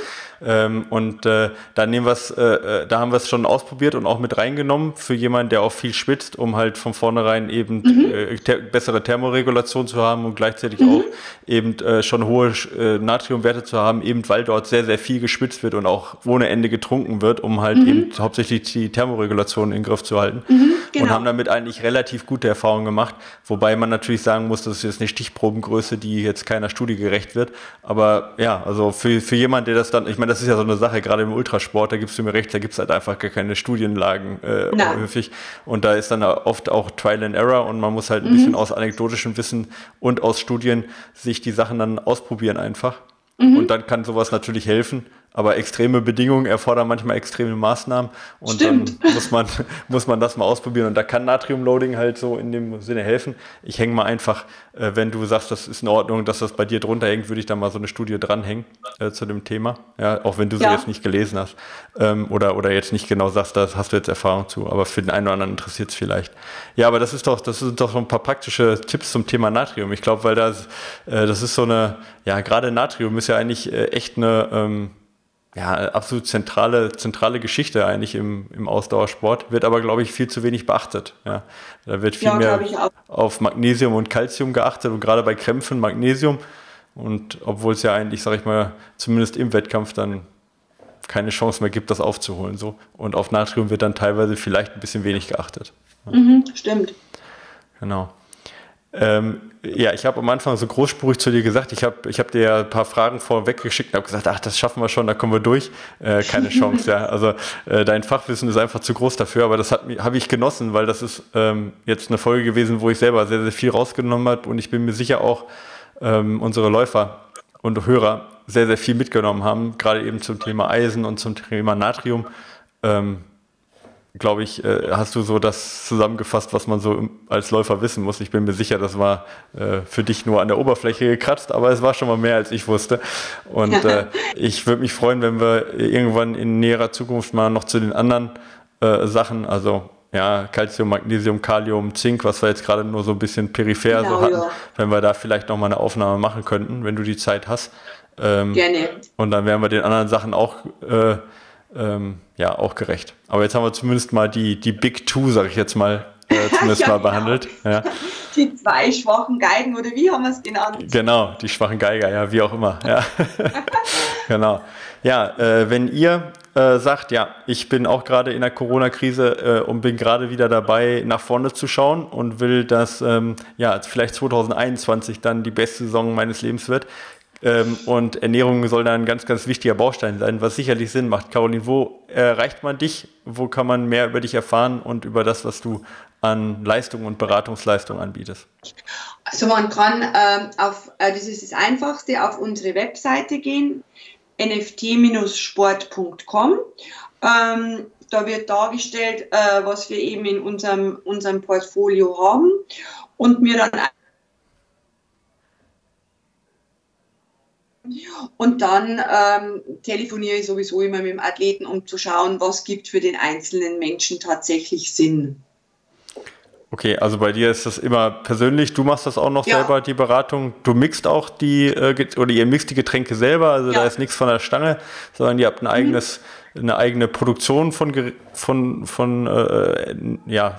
Ähm, und äh, da nehmen wir's, äh, äh, da haben wir es schon ausprobiert und auch mit reingenommen für jemanden, der auch viel schwitzt, um halt von vornherein eben mhm. äh, ter bessere Thermoregulation zu haben und gleichzeitig mhm. auch eben äh, schon hohe äh, Natriumwerte zu haben, eben weil dort sehr, sehr viel geschwitzt wird und auch ohne Ende getrunken wird, um halt mhm. eben hauptsächlich die Thermoregulation in den Griff zu halten. Mhm, genau. Und haben damit eigentlich relativ gute Erfahrungen gemacht, wobei man natürlich sagen muss, das ist jetzt eine Stichprobengröße, die jetzt keiner Studie gerecht wird. Aber ja, also für, für jemanden, der das dann, ich meine, meine, das ist ja so eine Sache, gerade im Ultrasport, da gibst du mir recht, da gibt es halt einfach gar keine Studienlagen äh, häufig. Und da ist dann oft auch Trial and Error und man muss halt ein mhm. bisschen aus anekdotischem Wissen und aus Studien sich die Sachen dann ausprobieren einfach. Mhm. Und dann kann sowas natürlich helfen. Aber extreme Bedingungen erfordern manchmal extreme Maßnahmen und Stimmt. dann [LAUGHS] muss man, muss man das mal ausprobieren. Und da kann Natriumloading halt so in dem Sinne helfen. Ich hänge mal einfach, äh, wenn du sagst, das ist in Ordnung, dass das bei dir drunter hängt, würde ich da mal so eine Studie dranhängen äh, zu dem Thema. Ja, auch wenn du sie ja. jetzt nicht gelesen hast ähm, oder, oder jetzt nicht genau sagst, da hast du jetzt Erfahrung zu. Aber für den einen oder anderen interessiert es vielleicht. Ja, aber das ist doch, das sind doch so ein paar praktische Tipps zum Thema Natrium. Ich glaube, weil das, äh, das ist so eine, ja, gerade Natrium ist ja eigentlich äh, echt eine, ähm, ja, absolut zentrale, zentrale Geschichte eigentlich im, im Ausdauersport, wird aber, glaube ich, viel zu wenig beachtet. Ja. Da wird viel ja, mehr auf Magnesium und Calcium geachtet und gerade bei Krämpfen Magnesium. Und obwohl es ja eigentlich, sage ich mal, zumindest im Wettkampf dann keine Chance mehr gibt, das aufzuholen. So. Und auf Natrium wird dann teilweise vielleicht ein bisschen wenig geachtet. Mhm, stimmt. Genau. Ähm, ja, ich habe am Anfang so großspurig zu dir gesagt, ich habe ich hab dir ein paar Fragen vorweg geschickt und habe gesagt, ach, das schaffen wir schon, da kommen wir durch. Äh, keine Chance, ja. [LAUGHS] Also äh, dein Fachwissen ist einfach zu groß dafür, aber das habe ich genossen, weil das ist ähm, jetzt eine Folge gewesen, wo ich selber sehr, sehr viel rausgenommen habe und ich bin mir sicher auch, ähm, unsere Läufer und Hörer sehr, sehr viel mitgenommen haben, gerade eben zum Thema Eisen und zum Thema Natrium. Ähm, glaube ich, äh, hast du so das zusammengefasst, was man so als Läufer wissen muss. Ich bin mir sicher, das war äh, für dich nur an der Oberfläche gekratzt, aber es war schon mal mehr, als ich wusste. Und [LAUGHS] äh, ich würde mich freuen, wenn wir irgendwann in näherer Zukunft mal noch zu den anderen äh, Sachen, also ja, Calcium, Magnesium, Kalium, Zink, was wir jetzt gerade nur so ein bisschen peripher genau, so hatten, ja. wenn wir da vielleicht noch mal eine Aufnahme machen könnten, wenn du die Zeit hast. Ähm, Gerne. Und dann wären wir den anderen Sachen auch äh, ähm, ja, auch gerecht. Aber jetzt haben wir zumindest mal die, die Big Two, sag ich jetzt mal, äh, [LAUGHS] zumindest ja, mal genau. behandelt. Ja. Die zwei schwachen Geigen oder wie haben wir es genannt? Genau, die schwachen Geiger, ja, wie auch immer. Ja. [LAUGHS] genau. Ja, äh, wenn ihr äh, sagt, ja, ich bin auch gerade in der Corona-Krise äh, und bin gerade wieder dabei, nach vorne zu schauen und will, dass ähm, ja, vielleicht 2021 dann die beste Saison meines Lebens wird, ähm, und Ernährung soll da ein ganz, ganz wichtiger Baustein sein, was sicherlich Sinn macht. Caroline, wo erreicht man dich? Wo kann man mehr über dich erfahren und über das, was du an Leistung und Beratungsleistung anbietest? Also man kann ähm, auf, äh, das ist das Einfachste, auf unsere Webseite gehen, nft-sport.com. Ähm, da wird dargestellt, äh, was wir eben in unserem, unserem Portfolio haben und mir dann Und dann ähm, telefoniere ich sowieso immer mit dem Athleten, um zu schauen, was gibt für den einzelnen Menschen tatsächlich Sinn. Okay, also bei dir ist das immer persönlich. Du machst das auch noch ja. selber, die Beratung. Du mixt auch die, äh, oder ihr mixt die Getränke selber. Also ja. da ist nichts von der Stange, sondern ihr habt ein mhm. Eine eigene Produktion von, von, von, äh, ja,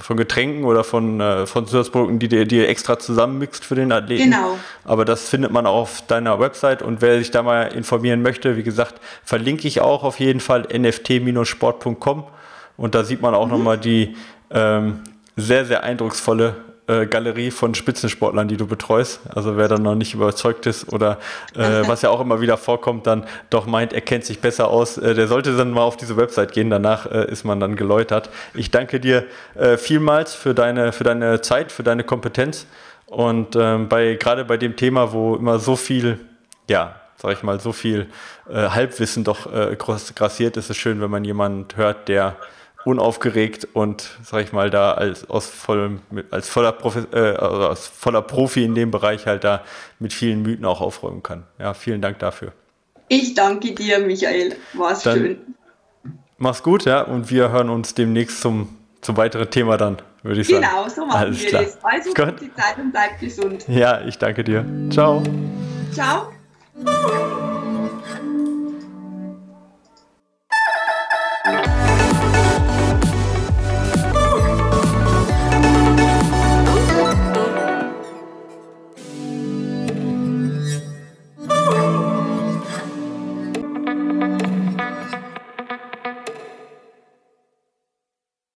von Getränken oder von, äh, von Zusatzprodukten, die ihr, die ihr extra zusammenmixt für den Athleten. Genau. Aber das findet man auf deiner Website und wer sich da mal informieren möchte, wie gesagt, verlinke ich auch auf jeden Fall nft-sport.com und da sieht man auch mhm. nochmal die ähm, sehr, sehr eindrucksvolle äh, Galerie von Spitzensportlern, die du betreust. Also wer dann noch nicht überzeugt ist oder äh, [LAUGHS] was ja auch immer wieder vorkommt, dann doch meint, er kennt sich besser aus, äh, der sollte dann mal auf diese Website gehen. Danach äh, ist man dann geläutert. Ich danke dir äh, vielmals für deine, für deine Zeit, für deine Kompetenz. Und ähm, bei, gerade bei dem Thema, wo immer so viel, ja, sag ich mal, so viel äh, Halbwissen doch grassiert, ist es schön, wenn man jemanden hört, der unaufgeregt und, sag ich mal, da als, aus vollem, als, voller Profi, äh, als voller Profi in dem Bereich halt da mit vielen Mythen auch aufräumen kann. Ja, vielen Dank dafür. Ich danke dir, Michael. War es schön. Mach's gut, ja, und wir hören uns demnächst zum, zum weiteren Thema dann, würde ich sagen. Genau, so machen Alles wir klar. das. Also gut die Zeit und bleibt gesund. Ja, ich danke dir. Ciao. Ciao.